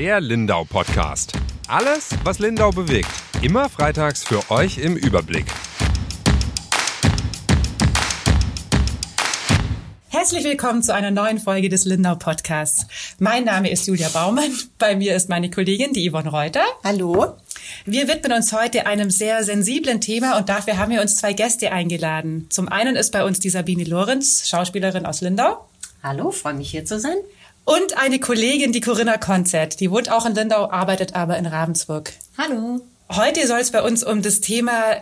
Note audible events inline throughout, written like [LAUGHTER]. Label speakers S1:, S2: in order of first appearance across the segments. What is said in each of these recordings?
S1: Der Lindau Podcast. Alles, was Lindau bewegt. Immer freitags für euch im Überblick.
S2: Herzlich willkommen zu einer neuen Folge des Lindau Podcasts. Mein Name ist Julia Baumann. Bei mir ist meine Kollegin, die Yvonne Reuter.
S3: Hallo.
S2: Wir widmen uns heute einem sehr sensiblen Thema und dafür haben wir uns zwei Gäste eingeladen. Zum einen ist bei uns die Sabine Lorenz, Schauspielerin aus Lindau.
S3: Hallo, freue mich hier zu sein.
S2: Und eine Kollegin, die Corinna Konzert. Die wohnt auch in Lindau, arbeitet aber in Ravensburg.
S3: Hallo.
S2: Heute soll es bei uns um das Thema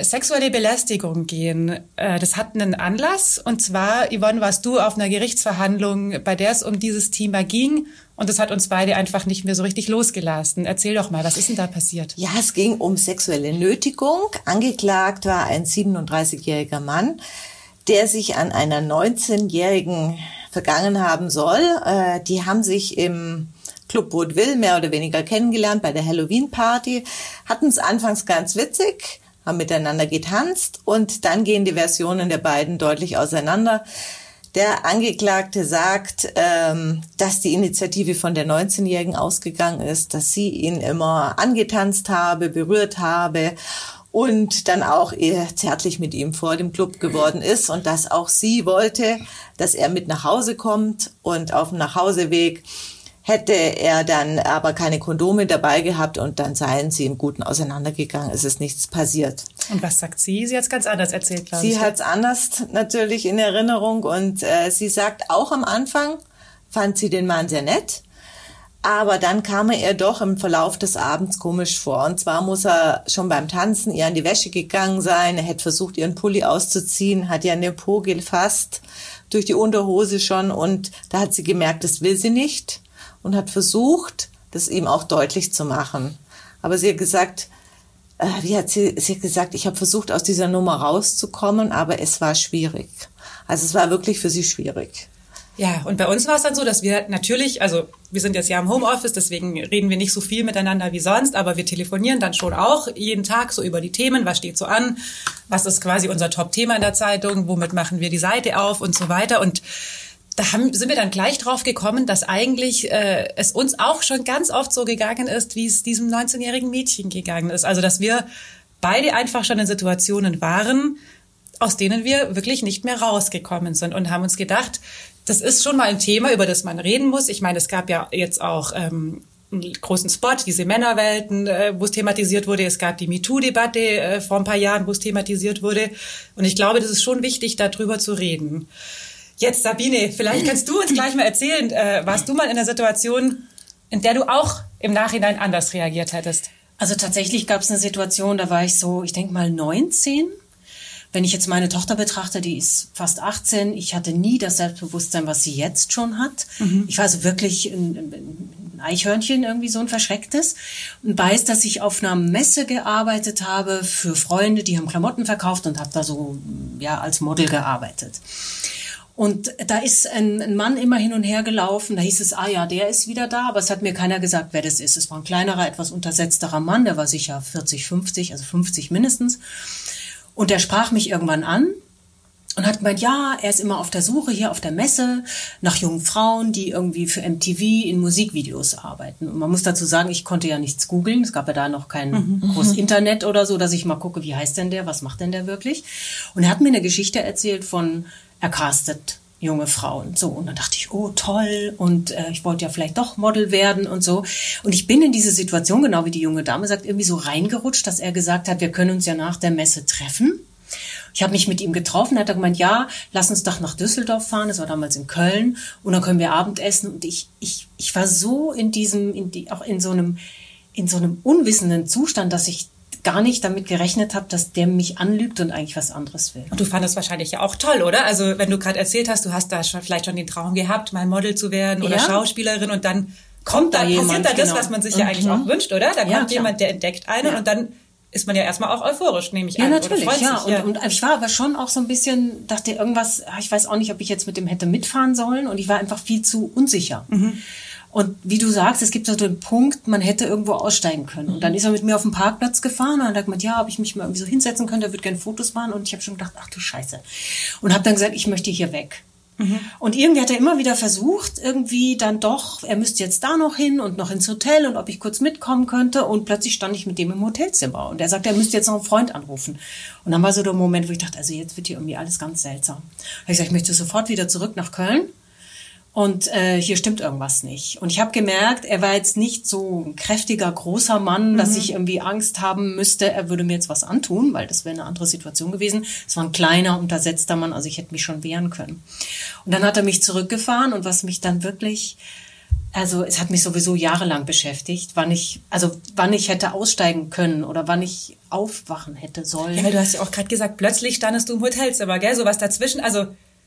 S2: sexuelle Belästigung gehen. Äh, das hat einen Anlass. Und zwar, Yvonne, warst du auf einer Gerichtsverhandlung, bei der es um dieses Thema ging. Und das hat uns beide einfach nicht mehr so richtig losgelassen. Erzähl doch mal, was ist denn da passiert?
S3: Ja, es ging um sexuelle Nötigung. Angeklagt war ein 37-jähriger Mann, der sich an einer 19-jährigen vergangen haben soll. Äh, die haben sich im Club Woodville mehr oder weniger kennengelernt bei der Halloween-Party, hatten es anfangs ganz witzig haben miteinander getanzt und dann gehen die Versionen der beiden deutlich auseinander. Der Angeklagte sagt, ähm, dass die Initiative von der 19-Jährigen ausgegangen ist, dass sie ihn immer angetanzt habe, berührt habe und dann auch eher zärtlich mit ihm vor dem Club geworden ist und dass auch sie wollte, dass er mit nach Hause kommt und auf dem Nachhauseweg Hätte er dann aber keine Kondome dabei gehabt und dann seien sie im Guten auseinandergegangen, es ist nichts passiert.
S2: Und was sagt sie? Sie hat es ganz anders erzählt, glaube ich.
S3: Sie hat es anders natürlich in Erinnerung und äh, sie sagt auch am Anfang, fand sie den Mann sehr nett. Aber dann kam er ihr doch im Verlauf des Abends komisch vor. Und zwar muss er schon beim Tanzen ihr an die Wäsche gegangen sein. Er hätte versucht, ihren Pulli auszuziehen, hat ihr an den Po gefasst, durch die Unterhose schon. Und da hat sie gemerkt, das will sie nicht und hat versucht, das ihm auch deutlich zu machen. Aber sie hat gesagt, äh, wie hat sie, sie hat gesagt, ich habe versucht, aus dieser Nummer rauszukommen, aber es war schwierig. Also es war wirklich für sie schwierig.
S2: Ja, und bei uns war es dann so, dass wir natürlich, also wir sind jetzt ja im Homeoffice, deswegen reden wir nicht so viel miteinander wie sonst, aber wir telefonieren dann schon auch jeden Tag so über die Themen, was steht so an, was ist quasi unser Top-Thema in der Zeitung, womit machen wir die Seite auf und so weiter. Und da haben, sind wir dann gleich drauf gekommen, dass eigentlich äh, es uns auch schon ganz oft so gegangen ist, wie es diesem 19-jährigen Mädchen gegangen ist. Also dass wir beide einfach schon in Situationen waren, aus denen wir wirklich nicht mehr rausgekommen sind und haben uns gedacht, das ist schon mal ein Thema, über das man reden muss. Ich meine, es gab ja jetzt auch ähm, einen großen Spot, diese Männerwelten, äh, wo es thematisiert wurde. Es gab die MeToo-Debatte äh, vor ein paar Jahren, wo es thematisiert wurde. Und ich glaube, das ist schon wichtig, darüber zu reden. Jetzt Sabine, vielleicht kannst du uns [CLEARS THROAT] gleich mal erzählen, äh, warst du mal in der Situation, in der du auch im Nachhinein anders reagiert hättest?
S4: Also tatsächlich gab es eine Situation, da war ich so, ich denke mal 19. Wenn ich jetzt meine Tochter betrachte, die ist fast 18. Ich hatte nie das Selbstbewusstsein, was sie jetzt schon hat. Mhm. Ich war also wirklich ein, ein Eichhörnchen, irgendwie so ein verschrecktes. Und weiß, dass ich auf einer Messe gearbeitet habe für Freunde, die haben Klamotten verkauft und habe da so ja als Model gearbeitet. Und da ist ein, ein, Mann immer hin und her gelaufen. Da hieß es, ah ja, der ist wieder da, aber es hat mir keiner gesagt, wer das ist. Es war ein kleinerer, etwas untersetzterer Mann, der war sicher 40, 50, also 50 mindestens. Und der sprach mich irgendwann an und hat gemeint, ja, er ist immer auf der Suche hier auf der Messe nach jungen Frauen, die irgendwie für MTV in Musikvideos arbeiten. Und man muss dazu sagen, ich konnte ja nichts googeln. Es gab ja da noch kein mhm. großes Internet oder so, dass ich mal gucke, wie heißt denn der, was macht denn der wirklich? Und er hat mir eine Geschichte erzählt von er castet junge Frauen. So, und dann dachte ich, oh toll, und äh, ich wollte ja vielleicht doch Model werden und so. Und ich bin in diese Situation, genau wie die junge Dame sagt, irgendwie so reingerutscht, dass er gesagt hat, wir können uns ja nach der Messe treffen. Ich habe mich mit ihm getroffen, hat er gemeint, ja, lass uns doch nach Düsseldorf fahren, das war damals in Köln, und dann können wir Abendessen. Und ich, ich, ich war so in diesem, in die, auch in so einem, in so einem unwissenden Zustand, dass ich gar nicht damit gerechnet habe, dass der mich anlügt und eigentlich was anderes will.
S2: Und du fandest wahrscheinlich ja auch toll, oder? Also wenn du gerade erzählt hast, du hast da schon, vielleicht schon den Traum gehabt, mal Model zu werden oder ja. Schauspielerin und dann kommt, da jemand, passiert da das, genau. was man sich ja eigentlich auch mhm. wünscht, oder? Da ja, kommt klar. jemand, der entdeckt einen ja. und dann ist man ja erstmal auch euphorisch, nehme ich
S4: ja,
S2: an.
S4: Natürlich, ja, natürlich, ja. Und, und ich war aber schon auch so ein bisschen, dachte irgendwas, ich weiß auch nicht, ob ich jetzt mit dem hätte mitfahren sollen und ich war einfach viel zu unsicher. Mhm. Und wie du sagst, es gibt so den Punkt, man hätte irgendwo aussteigen können. Und dann ist er mit mir auf den Parkplatz gefahren und hat gesagt, ja, ob ich mich mal irgendwie so hinsetzen könnte, er würde gerne Fotos machen. Und ich habe schon gedacht, ach du Scheiße. Und habe dann gesagt, ich möchte hier weg. Und irgendwie hat er immer wieder versucht, irgendwie dann doch, er müsste jetzt da noch hin und noch ins Hotel und ob ich kurz mitkommen könnte. Und plötzlich stand ich mit dem im Hotelzimmer und er sagte, er müsste jetzt noch einen Freund anrufen. Und dann war so der Moment, wo ich dachte, also jetzt wird hier irgendwie alles ganz seltsam. Da ich gesagt, ich möchte sofort wieder zurück nach Köln. Und äh, hier stimmt irgendwas nicht. Und ich habe gemerkt, er war jetzt nicht so ein kräftiger, großer Mann, dass ich irgendwie Angst haben müsste, er würde mir jetzt was antun, weil das wäre eine andere Situation gewesen. Es war ein kleiner, untersetzter Mann, also ich hätte mich schon wehren können. Und dann hat er mich zurückgefahren und was mich dann wirklich, also es hat mich sowieso jahrelang beschäftigt, wann ich, also wann ich hätte aussteigen können oder wann ich aufwachen hätte sollen.
S2: Ja, weil du hast ja auch gerade gesagt, plötzlich standest du im Hotelzimmer, gell? So was dazwischen. Also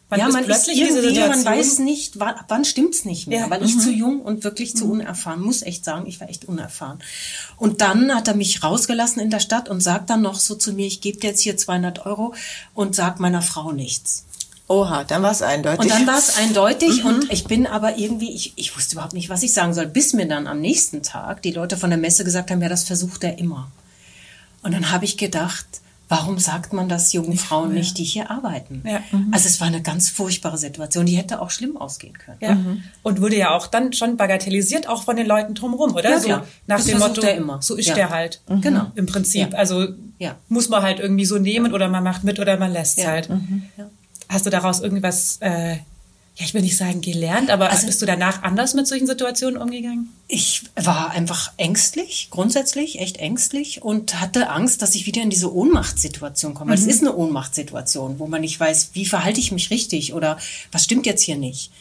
S2: man
S4: ja, man ist irgendwie, man weiß nicht, wann, wann stimmt's nicht mehr,
S2: Ja.
S4: weil ich zu jung und wirklich zu unerfahren, muss echt sagen, ich war echt unerfahren. Und dann hat er mich rausgelassen in der Stadt und sagt dann noch so zu mir, ich gebe dir jetzt hier 200 Euro und sag meiner Frau nichts.
S3: Oha, dann war es eindeutig.
S4: Und dann war es eindeutig und ich bin aber irgendwie, ich, ich wusste überhaupt nicht, was ich sagen soll, bis mir dann am nächsten Tag die Leute von der Messe gesagt haben, ja, das versucht er immer. Und dann habe ich gedacht, warum sagt man das jungen Frauen nicht, die hier arbeiten?
S2: Ja.
S4: Also es war eine ganz furchtbare Situation, die hätte auch schlimm ausgehen können.
S2: Ja. Und wurde ja auch dann schon bagatellisiert, auch von den Leuten drumherum, oder?
S4: Ja,
S2: so
S4: klar.
S2: nach
S4: Das
S2: dem Motto,
S4: immer.
S2: so ist
S4: Ja.
S2: der halt.
S4: Genau.
S2: Im Prinzip.
S4: Ja.
S2: Also
S4: Ja.
S2: muss man halt irgendwie so nehmen oder man macht mit oder man lässt
S4: Ja.
S2: halt.
S4: Ja.
S2: Hast du daraus irgendwas, äh, ja, ich will nicht sagen gelernt, aber
S4: Also-
S2: bist du danach anders mit solchen Situationen umgegangen?
S4: Ich war einfach ängstlich, grundsätzlich echt ängstlich und hatte Angst, dass ich wieder in diese Ohnmachtssituation komme. Weil Es ist eine Ohnmachtssituation, wo man nicht weiß, wie verhalte ich mich richtig oder was stimmt jetzt hier nicht.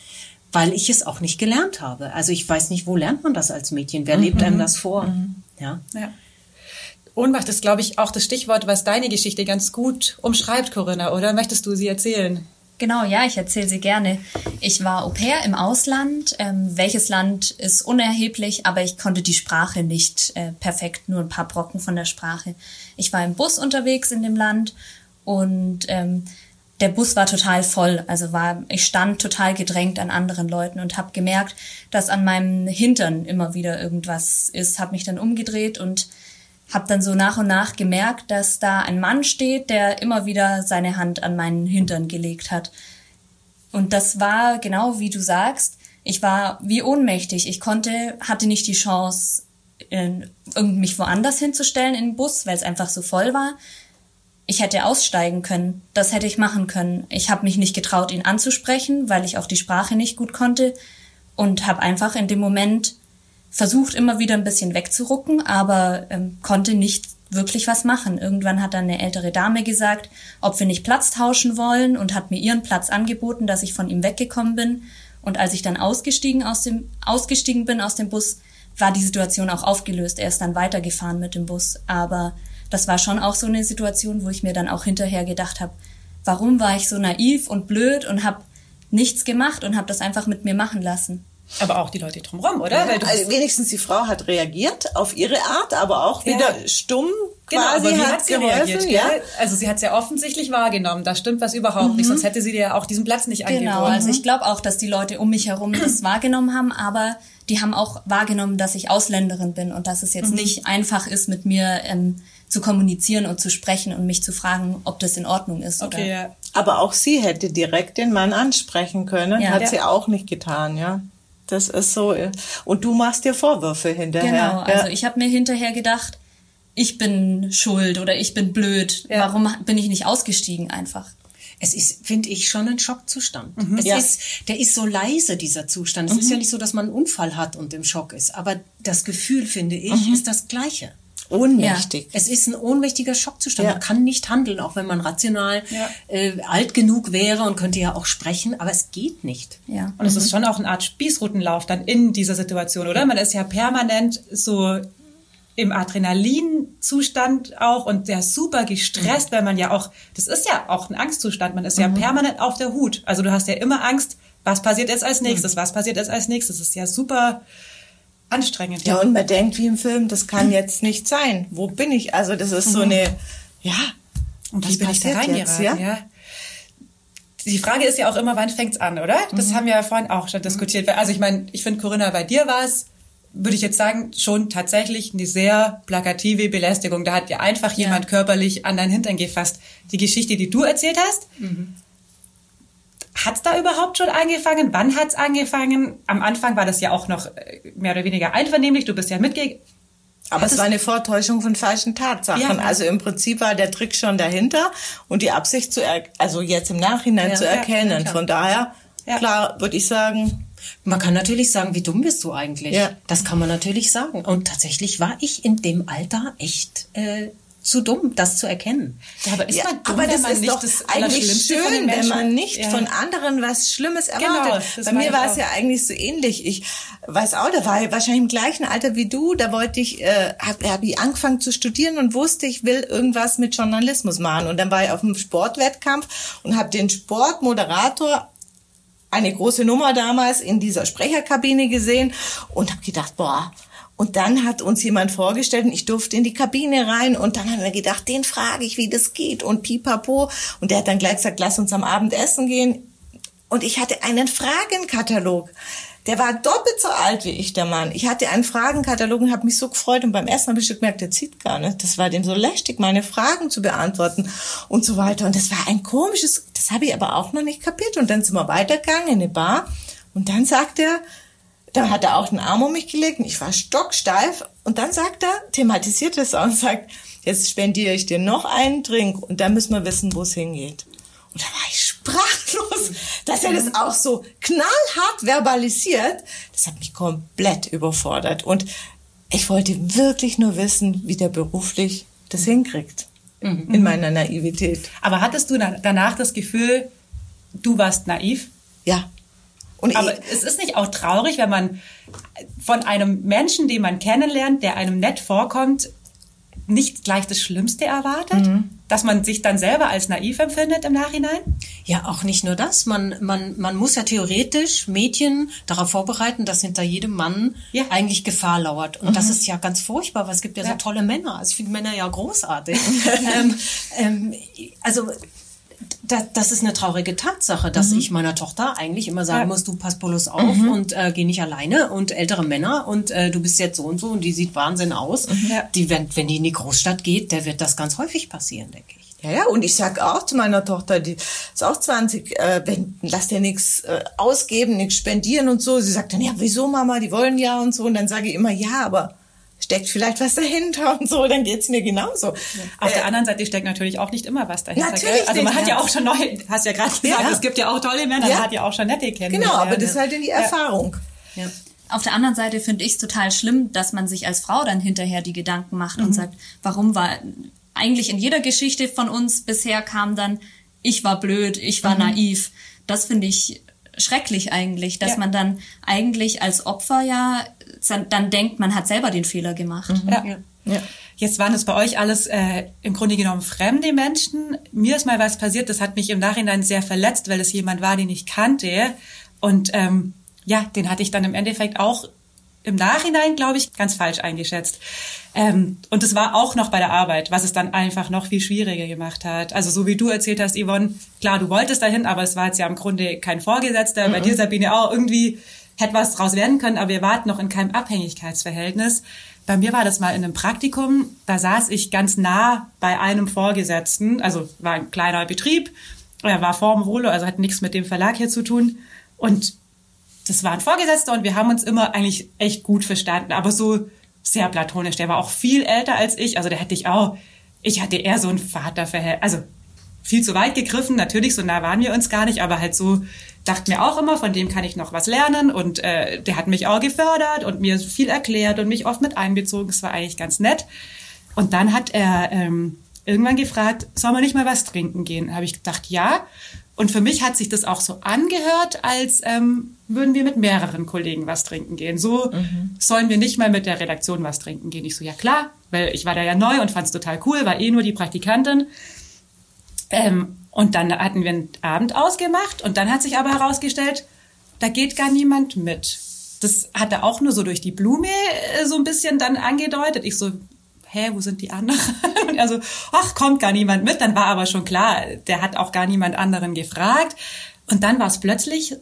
S4: Weil ich es auch nicht gelernt habe. Also ich weiß nicht, wo lernt man das als Mädchen? Wer lebt einem das vor? Ja.
S2: Ja. Ohnmacht ist, glaube ich, auch das Stichwort, was deine Geschichte ganz gut umschreibt, Corinna, oder? Möchtest du sie erzählen?
S5: Genau, ja, ich erzähle sie gerne. Ich war Au pair im Ausland. Ähm, welches Land ist unerheblich, aber ich konnte die Sprache nicht äh, perfekt, nur ein paar Brocken von der Sprache. Ich war im Bus unterwegs in dem Land und ähm, der Bus war total voll. Also war, ich stand total gedrängt an anderen Leuten und habe gemerkt, dass an meinem Hintern immer wieder irgendwas ist. Habe mich dann umgedreht und habe dann so nach und nach gemerkt, dass da ein Mann steht, der immer wieder seine Hand an meinen Hintern gelegt hat. Und das war genau wie du sagst. Ich war wie ohnmächtig. Ich konnte, hatte nicht die Chance, irgend- mich woanders hinzustellen in den Bus, weil es einfach so voll war. Ich hätte aussteigen können. Das hätte ich machen können. Ich habe mich nicht getraut, ihn anzusprechen, weil ich auch die Sprache nicht gut konnte und habe einfach in dem Moment versucht, immer wieder ein bisschen wegzurucken, aber ähm, konnte nicht wirklich was machen. Irgendwann hat dann eine ältere Dame gesagt, ob wir nicht Platz tauschen wollen und hat mir ihren Platz angeboten, dass ich von ihm weggekommen bin. Und als ich dann ausgestiegen, aus dem, ausgestiegen bin aus dem Bus, war die Situation auch aufgelöst. Er ist dann weitergefahren mit dem Bus. Aber das war schon auch so eine Situation, wo ich mir dann auch hinterher gedacht habe, warum war ich so naiv und blöd und habe nichts gemacht und habe das einfach mit mir machen lassen.
S2: Aber auch die Leute drumherum, oder? Weil du
S3: also wenigstens die Frau hat reagiert auf ihre Art, aber auch
S2: Ja.
S3: wieder stumm
S2: Genau,
S3: quasi
S2: aber wie
S3: hat,
S2: hat sie
S3: geholfen.
S2: reagiert?
S3: ja.
S2: gell? Also sie hat es ja offensichtlich wahrgenommen. Da stimmt was überhaupt nicht. Sonst hätte sie dir ja auch diesen Platz nicht
S5: Genau,
S2: angeboten.
S5: also ich glaube auch, dass die Leute um mich herum [CLEARS THROAT] das wahrgenommen haben, aber die haben auch wahrgenommen, dass ich Ausländerin bin und dass es jetzt nicht einfach ist, mit mir ähm, zu kommunizieren und zu sprechen und mich zu fragen, ob das in Ordnung ist.
S2: Okay,
S5: oder
S2: ja.
S3: Aber auch sie hätte direkt den Mann ansprechen können,
S5: Ja.
S3: hat
S5: Ja.
S3: sie auch nicht getan, ja. Das ist so. äh, Und du machst dir Vorwürfe hinterher.
S5: Genau, also
S3: ja.
S5: ich habe mir hinterher gedacht, ich bin schuld oder ich bin blöd.
S2: Ja.
S5: Warum bin ich nicht ausgestiegen einfach?
S4: Es ist, finde ich, schon ein Schockzustand. Es
S3: Ja.
S4: ist, der ist so leise, dieser Zustand. Es ist ja nicht so, dass man einen Unfall hat und im Schock ist. Aber das Gefühl, finde ich, ist das Gleiche.
S3: Ohnmächtig.
S4: Es ist ein ohnmächtiger Schockzustand.
S3: Ja.
S4: Man kann nicht handeln, auch wenn man rational
S2: Ja.
S4: äh, alt genug wäre und könnte ja auch sprechen, aber es geht nicht.
S5: Ja.
S2: Und es ist schon auch eine Art Spießrutenlauf dann in dieser Situation, oder? Man ist ja permanent so im Adrenalinzustand auch und sehr super gestresst, weil man ja auch, das ist ja auch ein Angstzustand, man ist ja permanent auf der Hut. Also du hast ja immer Angst, was passiert jetzt als nächstes, was passiert jetzt als nächstes. Das ist ja super anstrengend.
S3: Ja, und man denkt wie im Film, das kann jetzt nicht sein. Wo bin ich? Also das ist so eine, ja.
S2: Und
S3: wie
S2: was bin ich da
S3: passiert jetzt,
S2: reingeraten, ja? Die Frage ist ja auch immer, wann fängt's an, oder? Das haben wir ja vorhin auch schon diskutiert. Also ich meine, ich finde, Corinna, bei dir war es, würde ich jetzt sagen, schon tatsächlich eine sehr plakative Belästigung. Da hat dir einfach
S5: Ja.
S2: jemand körperlich an dein Hintern gefasst. Die Geschichte, die du erzählt hast, Hat's da überhaupt schon angefangen? Wann hat's angefangen? Am Anfang war das ja auch noch äh, mehr oder weniger einvernehmlich. Du bist ja mitgegangen.
S3: Aber es war eine Vortäuschung von falschen Tatsachen.
S2: Ja.
S3: Also im Prinzip war der Trick schon dahinter und die Absicht zu, er also jetzt im Nachhinein
S4: Ja,
S3: zu erkennen. Von daher,
S2: Ja.
S3: klar, würde ich sagen,
S4: Man kann natürlich sagen, wie dumm bist du eigentlich?
S3: Ja.
S4: Das kann man natürlich sagen. Und tatsächlich war ich in dem Alter echt äh, zu dumm, das zu erkennen.
S2: Ja, aber ist
S3: ja,
S2: man dumm,
S3: aber das ist doch
S2: das
S3: eigentlich schön, wenn man nicht
S2: Ja.
S3: von anderen was Schlimmes
S2: Genau,
S3: erwartet.
S2: das
S3: Bei mir war es ja eigentlich so ähnlich. Ich weiß auch, da war ich wahrscheinlich im gleichen Alter wie du. Da wollte ich, äh, habe hab ich angefangen zu studieren und wusste, ich will irgendwas mit Journalismus machen. Und dann war ich auf einem Sportwettkampf und habe den Sportmoderator eine große Nummer damals in dieser Sprecherkabine gesehen und habe gedacht, boah. Und dann hat uns jemand vorgestellt und ich durfte in die Kabine rein und dann haben wir gedacht, den frage ich, wie das geht und pipapo. Und der hat dann gleich gesagt, lass uns am Abend essen gehen. Und ich hatte einen Fragenkatalog. Der war doppelt so alt wie ich, der Mann. Ich hatte einen Fragenkatalog und habe mich so gefreut. Und beim Mal habe ich schon gemerkt, der zieht gar nicht. Das war dem so lästig, meine Fragen zu beantworten und so weiter. Und das war ein komisches, das habe ich aber auch noch nicht kapiert. Und dann sind wir weitergegangen in eine Bar. Und dann sagt er, da hat er auch den Arm um mich gelegt und ich war stocksteif. Und dann sagt er, thematisiert es auch und sagt, jetzt spendiere ich dir noch einen Drink und dann müssen wir wissen, wo es hingeht. Und da war ich sprachlos, [LAUGHS] dass er das auch so knallhart verbalisiert. Das hat mich komplett überfordert. Und ich wollte wirklich nur wissen, wie der beruflich das hinkriegt. In meiner Naivität.
S2: Aber hattest du na- danach das Gefühl, du warst naiv?
S3: Ja. Und
S2: Aber es ist nicht auch traurig, wenn man von einem Menschen, den man kennenlernt, der einem nett vorkommt, nicht gleich das Schlimmste erwartet? Dass man sich dann selber als naiv empfindet im Nachhinein?
S4: Ja, auch nicht nur das. Man, man, man muss ja theoretisch Mädchen darauf vorbereiten, dass hinter jedem Mann
S2: Ja.
S4: eigentlich Gefahr lauert. Und das ist ja ganz furchtbar, weil es gibt ja,
S2: Ja.
S4: so tolle Männer. Also ich finde Männer ja großartig. [LAUGHS] ähm, ähm, also da, das ist eine traurige Tatsache, dass ich meiner Tochter eigentlich immer sagen
S2: Ja.
S4: muss, du pass bloß auf und äh, geh nicht alleine und ältere Männer und äh, du bist jetzt so und so und die sieht Wahnsinn aus.
S2: Ja.
S4: Die, wenn, wenn die in die Großstadt geht, der wird das ganz häufig passieren, denke ich.
S3: Ja, ja, und ich sag auch zu meiner Tochter, die ist auch 20, äh, wenn, lass dir nichts äh, ausgeben, nichts spendieren und so. Sie sagt dann, ja, wieso Mama, die wollen ja und so. Und dann sage ich immer, ja, aber steckt vielleicht was dahinter [LAUGHS] und so, dann geht's mir genauso.
S2: Auf
S3: Äh,
S2: der anderen Seite steckt natürlich auch nicht immer was dahinter.
S3: Natürlich
S2: gell? Also man
S3: nicht,
S2: hat ja
S3: ja.
S2: auch schon neue, hast ja gerade gesagt,
S3: Ja.
S2: es gibt ja auch tolle Männer,
S3: Ja.
S2: man hat ja auch schon nette kennengelernt.
S3: Genau, aber das ist halt in die Erfahrung.
S4: Ja.
S5: Auf der anderen Seite finde ich es total schlimm, dass man sich als Frau dann hinterher die Gedanken macht
S2: Mhm.
S5: und sagt, warum war eigentlich in jeder Geschichte von uns bisher kam dann, ich war blöd, ich
S2: Mhm.
S5: war naiv. Das finde ich schrecklich eigentlich, dass
S2: Ja.
S5: man dann eigentlich als Opfer ja dann- dann denkt, man hat selber den Fehler gemacht.
S2: Ja.
S3: Ja.
S2: Jetzt waren es bei euch alles äh, im Grunde genommen fremde Menschen. Mir ist mal was passiert, das hat mich im Nachhinein sehr verletzt, weil es jemand war, den ich kannte. Und ähm, ja, den hatte ich dann im Endeffekt auch im Nachhinein, glaube ich, ganz falsch eingeschätzt. Ähm, und es war auch noch bei der Arbeit, was es dann einfach noch viel schwieriger gemacht hat. Also so wie du erzählt hast, Yvonne, klar, du wolltest dahin, aber es war jetzt ja im Grunde kein Vorgesetzter. Bei dir, Sabine, auch irgendwie hätte was draus werden können, aber wir warten noch in keinem Abhängigkeitsverhältnis. Bei mir war das mal in einem Praktikum, da saß ich ganz nah bei einem Vorgesetzten, also war ein kleiner Betrieb, er war vorm Volo, also hat nichts mit dem Verlag hier zu tun. Und das war ein Vorgesetzter und wir haben uns immer eigentlich echt gut verstanden, aber so sehr platonisch. Der war auch viel älter als ich, also der hätte ich auch, ich hatte eher so ein Vaterverhältnis, also viel zu weit gegriffen, natürlich, so nah waren wir uns gar nicht, aber halt so, dachte mir auch immer, von dem kann ich noch was lernen und äh, der hat mich auch gefördert und mir viel erklärt und mich oft mit einbezogen, es war eigentlich ganz nett. Und dann hat er ähm, irgendwann gefragt, soll man nicht mal was trinken gehen? Habe ich gedacht, ja. Und für mich hat sich das auch so angehört, als ähm, würden wir mit mehreren Kollegen was trinken gehen. So sollen wir nicht mal mit der Redaktion was trinken gehen. Ich so, ja klar, weil ich war da ja neu und fand es total cool, war eh nur die Praktikantin. Ähm, und dann hatten wir einen Abend ausgemacht und dann hat sich aber herausgestellt, da geht gar niemand mit. Das hat er auch nur so durch die Blume äh, so ein bisschen dann angedeutet. Ich so, hä, wo sind die anderen? Und er so, ach, kommt gar niemand mit. Dann war aber schon klar, der hat auch gar niemand anderen gefragt. Und dann war es plötzlich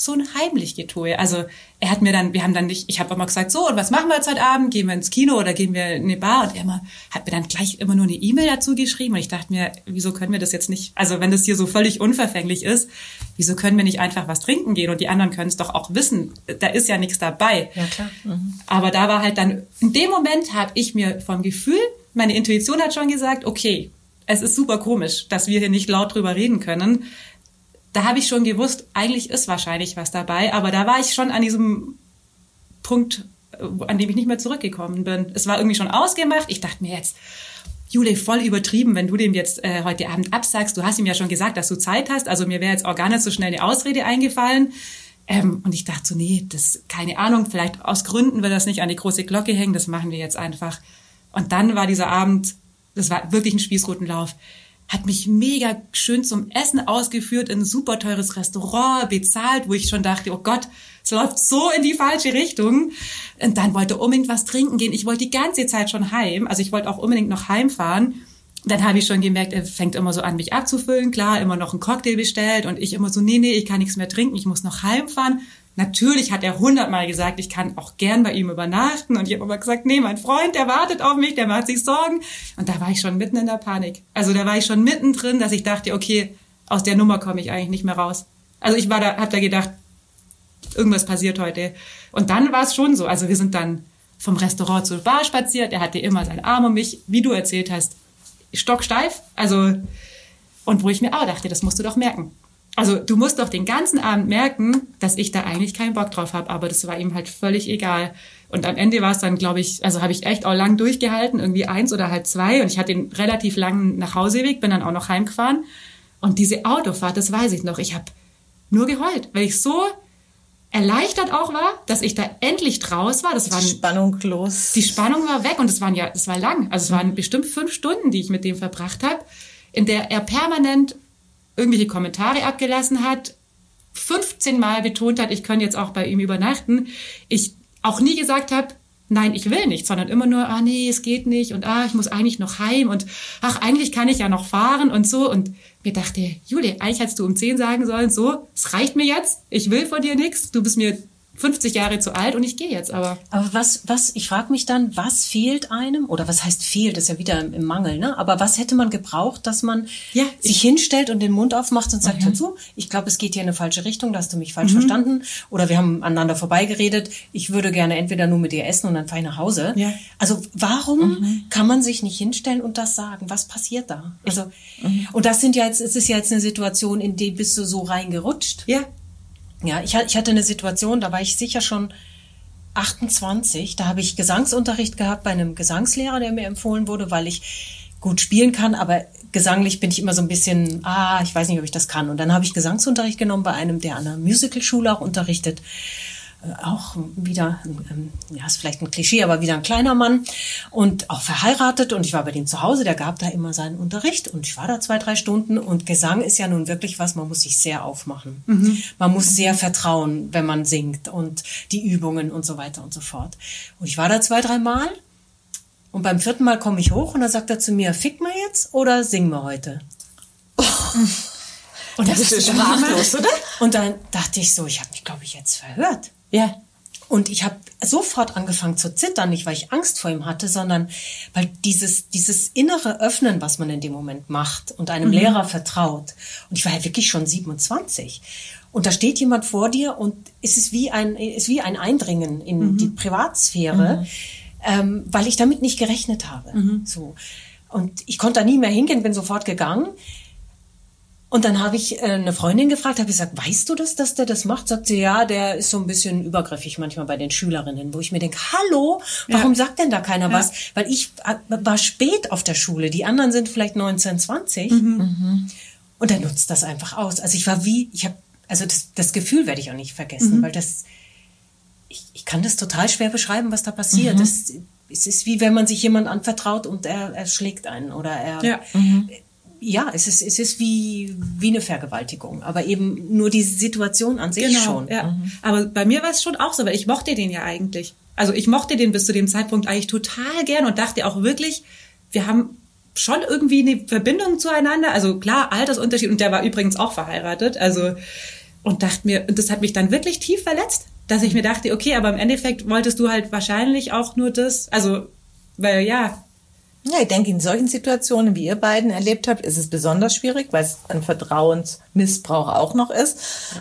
S2: so ein heimlich Getue. Also er hat mir dann, wir haben dann nicht, ich habe immer gesagt, so, und was machen wir jetzt heute Abend? Gehen wir ins Kino oder gehen wir in eine Bar? Und er immer, hat mir dann gleich immer nur eine E-Mail dazu geschrieben. Und ich dachte mir, wieso können wir das jetzt nicht, also wenn das hier so völlig unverfänglich ist, wieso können wir nicht einfach was trinken gehen? Und die anderen können es doch auch wissen. Da ist ja nichts dabei.
S4: Ja, klar. Mhm.
S2: Aber da war halt dann, in dem Moment habe ich mir vom Gefühl, meine Intuition hat schon gesagt, okay, es ist super komisch, dass wir hier nicht laut drüber reden können da habe ich schon gewusst, eigentlich ist wahrscheinlich was dabei, aber da war ich schon an diesem Punkt, äh, an dem ich nicht mehr zurückgekommen bin. Es war irgendwie schon ausgemacht. Ich dachte mir jetzt, Jule, voll übertrieben, wenn du dem jetzt äh, heute Abend absagst. Du hast ihm ja schon gesagt, dass du Zeit hast. Also mir wäre jetzt auch gar nicht so schnell eine Ausrede eingefallen. Ähm, und ich dachte so, nee, das, keine Ahnung, vielleicht aus Gründen wird das nicht an die große Glocke hängen, das machen wir jetzt einfach. Und dann war dieser Abend, das war wirklich ein Spießrutenlauf hat mich mega schön zum Essen ausgeführt in ein super teures Restaurant, bezahlt, wo ich schon dachte, oh Gott, es läuft so in die falsche Richtung. Und dann wollte unbedingt was trinken gehen. Ich wollte die ganze Zeit schon heim. Also ich wollte auch unbedingt noch heimfahren. Dann habe ich schon gemerkt, er fängt immer so an, mich abzufüllen. Klar, immer noch einen Cocktail bestellt und ich immer so, nee, nee, ich kann nichts mehr trinken, ich muss noch heimfahren. Natürlich hat er hundertmal gesagt, ich kann auch gern bei ihm übernachten. Und ich habe aber gesagt, nee, mein Freund, der wartet auf mich, der macht sich Sorgen. Und da war ich schon mitten in der Panik. Also da war ich schon mittendrin, dass ich dachte, okay, aus der Nummer komme ich eigentlich nicht mehr raus. Also ich war da, hab da gedacht, irgendwas passiert heute. Und dann war es schon so. Also wir sind dann vom Restaurant zur Bar spaziert. Er hatte immer seinen Arm um mich, wie du erzählt hast, stocksteif. Also, und wo ich mir auch dachte, das musst du doch merken also du musst doch den ganzen Abend merken, dass ich da eigentlich keinen Bock drauf habe, aber das war ihm halt völlig egal. Und am Ende war es dann, glaube ich, also habe ich echt auch lang durchgehalten, irgendwie eins oder halb zwei. Und ich hatte den relativ langen Nachhauseweg, bin dann auch noch heimgefahren. Und diese Autofahrt, das weiß ich noch, ich habe nur geheult, weil ich so erleichtert auch war, dass ich da endlich draus war. Das war
S3: die Spannung los.
S2: Die Spannung war weg und es waren ja, es war lang. Also es waren bestimmt fünf Stunden, die ich mit dem verbracht habe, in der er permanent irgendwelche Kommentare abgelassen hat, 15 Mal betont hat, ich kann jetzt auch bei ihm übernachten, ich auch nie gesagt habe, nein, ich will nicht, sondern immer nur, ah nee, es geht nicht und ah, ich muss eigentlich noch heim und ach, eigentlich kann ich ja noch fahren und so und mir dachte, Julie, eigentlich hättest du um 10 sagen sollen, so, es reicht mir jetzt, ich will von dir nichts, du bist mir 50 Jahre zu alt und ich gehe jetzt aber.
S4: Aber was, was, ich frage mich dann, was fehlt einem? Oder was heißt fehlt? Das ist ja wieder im, Mangel, ne? Aber was hätte man gebraucht, dass man ja, sich hinstellt und den Mund aufmacht und sagt, mhm. hör zu, ich glaube, es geht hier in eine falsche Richtung, da hast du mich falsch mhm. verstanden. Oder wir haben aneinander vorbeigeredet, ich würde gerne entweder nur mit dir essen und dann fahre ich nach Hause. Ja. Also warum mhm. kann man sich nicht hinstellen und das sagen? Was passiert da? Also, mhm. und das sind ja jetzt, es ist ja jetzt eine Situation, in die bist du so reingerutscht.
S2: Ja.
S4: Ja, ich, ich hatte eine Situation, da war ich sicher schon 28. Da habe ich Gesangsunterricht gehabt bei einem Gesangslehrer, der mir empfohlen wurde, weil ich gut spielen kann, aber gesanglich bin ich immer so ein bisschen, ah, ich weiß nicht, ob ich das kann. Und dann habe ich Gesangsunterricht genommen bei einem, der an einer Musicalschule auch unterrichtet. Äh, auch wieder, ähm, ja, ist vielleicht ein Klischee, aber wieder ein kleiner Mann und auch verheiratet und ich war bei dem zu Hause, der gab da immer seinen Unterricht und ich war da zwei, drei Stunden und Gesang ist ja nun wirklich was, man muss sich sehr aufmachen. Mhm. Man muss sehr vertrauen, wenn man singt und die Übungen und so weiter und so fort. Und ich war da zwei, drei Mal und beim vierten Mal komme ich hoch und dann sagt er zu mir, fick mal jetzt oder sing mal heute? Oh. Und das, das ist sprachlos, oder? Und dann dachte ich so, ich habe mich, glaube ich, jetzt verhört.
S2: Ja.
S4: Und ich habe sofort angefangen zu zittern, nicht weil ich Angst vor ihm hatte, sondern weil dieses, dieses innere Öffnen, was man in dem Moment macht und einem mhm. Lehrer vertraut. Und ich war ja wirklich schon 27. Und da steht jemand vor dir und es ist wie ein, ist wie ein Eindringen in mhm. die Privatsphäre, mhm. ähm, weil ich damit nicht gerechnet habe. Mhm. So. Und ich konnte da nie mehr hingehen, bin sofort gegangen. Und dann habe ich äh, eine Freundin gefragt, habe gesagt, weißt du das, dass der das macht? Sagt sie, ja, der ist so ein bisschen übergriffig manchmal bei den Schülerinnen, wo ich mir denke, hallo, warum ja. sagt denn da keiner ja. was? Weil ich äh, war spät auf der Schule, die anderen sind vielleicht 19, 20 mhm. und er nutzt das einfach aus. Also ich war wie, ich habe, also das, das Gefühl werde ich auch nicht vergessen, mhm. weil das, ich, ich kann das total schwer beschreiben, was da passiert. Mhm. Das, es ist wie wenn man sich jemand anvertraut und er, er schlägt einen oder er ja. Ja, es ist, es ist wie, wie eine Vergewaltigung, aber eben nur die Situation an sich genau, schon.
S2: Ja. Mhm. Aber bei mir war es schon auch so, weil ich mochte den ja eigentlich. Also ich mochte den bis zu dem Zeitpunkt eigentlich total gern und dachte auch wirklich, wir haben schon irgendwie eine Verbindung zueinander. Also klar, Altersunterschied und der war übrigens auch verheiratet. Also und dachte mir, und das hat mich dann wirklich tief verletzt, dass ich mir dachte, okay, aber im Endeffekt wolltest du halt wahrscheinlich auch nur das, also, weil ja,
S3: Ja, ich denke, in solchen Situationen, wie ihr beiden erlebt habt, ist es besonders schwierig, weil es ein Vertrauensmissbrauch auch noch ist.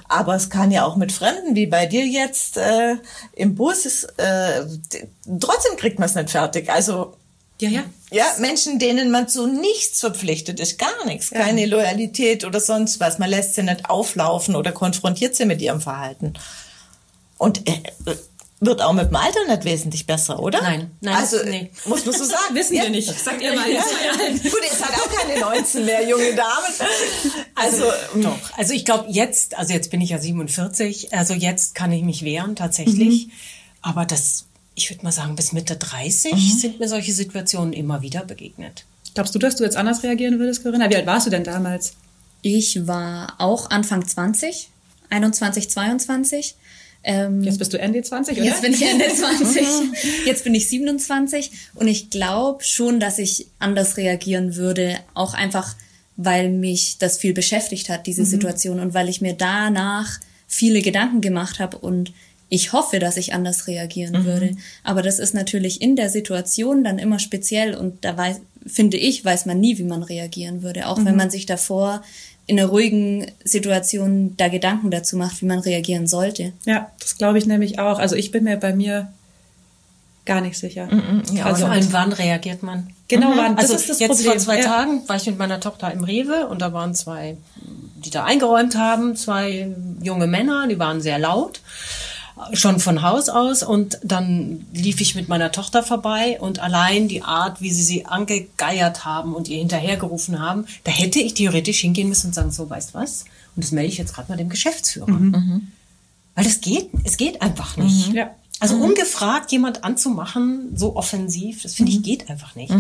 S3: Aber es kann ja auch mit Fremden, wie bei dir jetzt äh, im Bus, ist, äh, trotzdem kriegt man es nicht fertig. Also
S2: ja, ja,
S3: ja, Menschen, denen man zu nichts verpflichtet ist, gar nichts, keine Loyalität oder sonst was. Man lässt sie nicht auflaufen oder konfrontiert sie mit ihrem Verhalten. Und äh, wird auch mit dem Alter nicht wesentlich besser, oder?
S4: Nein, nein,
S3: also
S4: nee.
S3: muss man so [LAUGHS] sagen.
S2: wissen wir nicht. Sagt ihr mal, Alten.
S3: Gut, ihr seid auch keine 19 mehr, junge Damen. Also,
S4: Doch, also ich glaube jetzt, also jetzt bin ich ja 47, also jetzt kann ich mich wehren tatsächlich. Aber das, ich würde mal sagen, bis Mitte 30 sind mir solche Situationen immer wieder begegnet.
S2: Glaubst du, dass du jetzt anders reagieren würdest, Corinna? Wie alt warst du denn damals?
S5: Ich war auch Anfang 20, 21, 22. Ähm,
S2: Jetzt bist du Ende 20, oder?
S5: Jetzt bin ich Ende [LAUGHS] 20. Jetzt bin ich 27 und ich glaube schon, dass ich anders reagieren würde, auch einfach, weil mich das viel beschäftigt hat, diese Situation und weil ich mir danach viele Gedanken gemacht habe und ich hoffe, dass ich anders reagieren würde. Aber das ist natürlich in der Situation dann immer speziell und da weiß, finde ich, weiß man nie, wie man reagieren würde, auch wenn man sich davor in einer ruhigen Situation da Gedanken dazu macht, wie man reagieren sollte.
S2: Ja, das glaube ich nämlich auch. Also ich bin mir bei mir gar nicht sicher.
S3: ja,
S2: also
S4: Vor allem, wann reagiert man?
S2: genau, wann? Das
S4: Also
S2: ist das
S4: jetzt
S2: Problem.
S4: vor zwei
S2: ja.
S4: Tagen war ich mit meiner Tochter im Rewe und da waren zwei, die da eingeräumt haben, zwei junge Männer, die waren sehr laut, schon von Haus aus und dann lief ich mit meiner Tochter vorbei und allein die Art, wie sie sie angegeiert haben und ihr hinterhergerufen haben, da hätte ich theoretisch hingehen müssen und sagen, so, weißt was? Und das melde ich jetzt gerade mal dem Geschäftsführer. Weil das geht, es geht einfach nicht.
S2: Ja.
S4: Also ungefragt jemand anzumachen, so offensiv, das finde ich geht einfach nicht.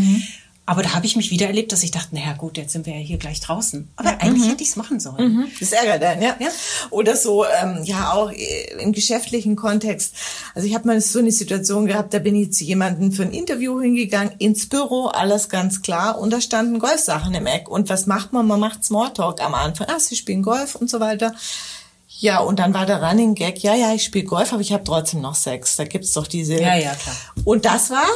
S4: Aber da habe ich mich wieder erlebt, dass ich dachte, naja gut, jetzt sind wir ja hier gleich draußen. Aber eigentlich hätte ich es machen sollen.
S3: Das ärgert einen, ja.
S4: Ja.
S3: Oder so, ähm, ja, auch äh, im geschäftlichen Kontext. Also ich habe mal so eine Situation gehabt, da bin ich zu jemandem für ein Interview hingegangen, ins Büro, alles ganz klar, und da standen Golfsachen im Eck. Und was macht man? Man macht Smalltalk am Anfang. Ah, Sie spielen Golf und so weiter. Ja, und dann war der Running Gag, ja, ja, ich spiele Golf, aber ich habe trotzdem noch Sex. Da gibt's doch diese...
S4: Ja, ja, klar.
S3: Und das war,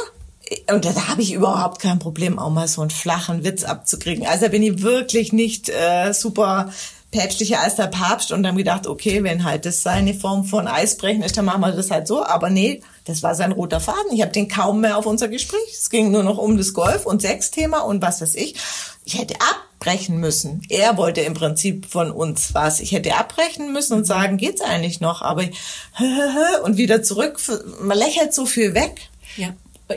S3: und da habe ich überhaupt kein Problem, auch mal so einen flachen Witz abzukriegen. Also bin ich wirklich nicht äh, super päpstlicher als der Papst und dann gedacht, okay, wenn halt das seine Form von Eisbrechen ist, dann machen wir das halt so. Aber nee, das war sein roter Faden. Ich habe den kaum mehr auf unser Gespräch. Es ging nur noch um das Golf- und Sexthema und was weiß ich. Ich hätte abbrechen müssen. Er wollte im Prinzip von uns was. Ich hätte abbrechen müssen und sagen, geht's eigentlich noch? Aber [LAUGHS] und wieder zurück. Man lächelt so viel weg.
S4: Ja.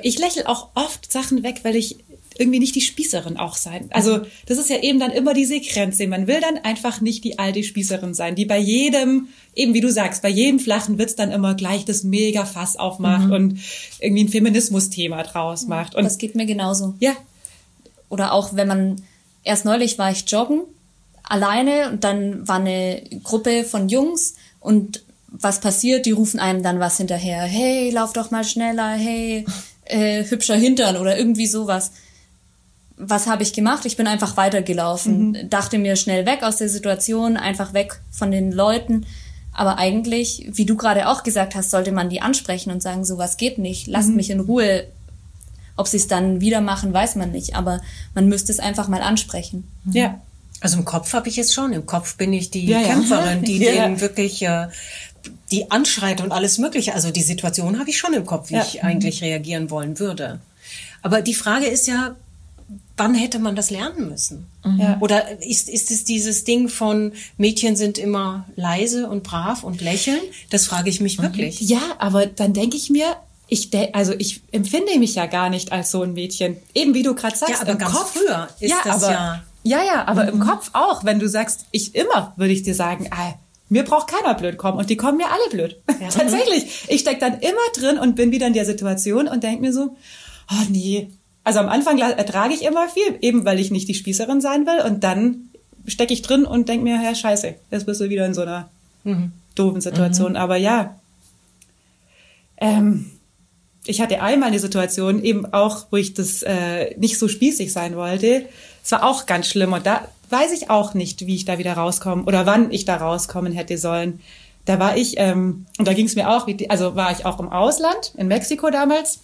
S2: Ich lächle auch oft Sachen weg, weil ich irgendwie nicht die Spießerin auch sein. Also das ist ja eben dann immer diese Grenze. Man will dann einfach nicht die alte Spießerin sein, die bei jedem, eben wie du sagst, bei jedem flachen Witz dann immer gleich das Mega-Fass aufmacht und irgendwie ein Feminismus-Thema draus macht. Und
S5: Das geht mir genauso.
S2: ja,
S5: Oder auch wenn man, erst neulich war ich joggen, alleine und dann war eine Gruppe von Jungs und was passiert? Die rufen einem dann was hinterher. Hey, lauf doch mal schneller, hey, äh, hübscher Hintern oder irgendwie sowas. Was habe ich gemacht? Ich bin einfach weitergelaufen, dachte mir schnell weg aus der Situation, einfach weg von den Leuten. Aber eigentlich, wie du gerade auch gesagt hast, sollte man die ansprechen und sagen, sowas geht nicht, lasst mich in Ruhe. Ob sie es dann wieder machen, weiß man nicht. Aber man müsste es einfach mal ansprechen.
S2: ja.
S4: Also im Kopf habe ich es schon. Im Kopf bin ich die
S2: Ja, ja.
S4: Kämpferin, die [LAUGHS]
S3: Ja.
S4: den wirklich, äh, die anschreit und alles Mögliche. Also die Situation habe ich schon im Kopf, wie
S2: Ja.
S4: ich eigentlich reagieren wollen würde. Aber die Frage ist ja, wann hätte man das lernen müssen?
S2: Ja.
S4: Oder ist, ist es dieses Ding von Mädchen sind immer leise und brav und lächeln? Das frage ich mich wirklich.
S2: Ja, aber dann denke ich mir, ich de also ich empfinde mich ja gar nicht als so ein Mädchen. Eben wie du gerade sagst,
S4: Ja, aber
S2: im
S4: ganz
S2: Kopf
S4: früher ist
S2: ja,
S4: das
S2: aber,
S4: ja-
S2: Ja, ja, aber im Kopf auch, wenn du sagst, ich immer, würde ich dir sagen, ah, mir braucht keiner blöd kommen und die kommen mir alle blöd. [LAUGHS] Tatsächlich. Ich steck dann immer drin und bin wieder in der Situation und denk mir so, oh nee. Also am Anfang ertrage ich immer viel, eben weil ich nicht die Spießerin sein will und dann stecke ich drin und denk mir, ja, scheiße, jetzt bist du wieder in so einer doofen Situation. Aber ja, ähm, ich hatte einmal eine Situation, eben auch, wo ich das äh, nicht so spießig sein wollte. Es war auch ganz schlimm. Und da, weiß ich auch nicht, wie ich da wieder rauskomme oder wann ich da rauskommen hätte sollen. Da war ich, ähm, und da ging es mir auch, also war ich auch im Ausland, in Mexiko damals.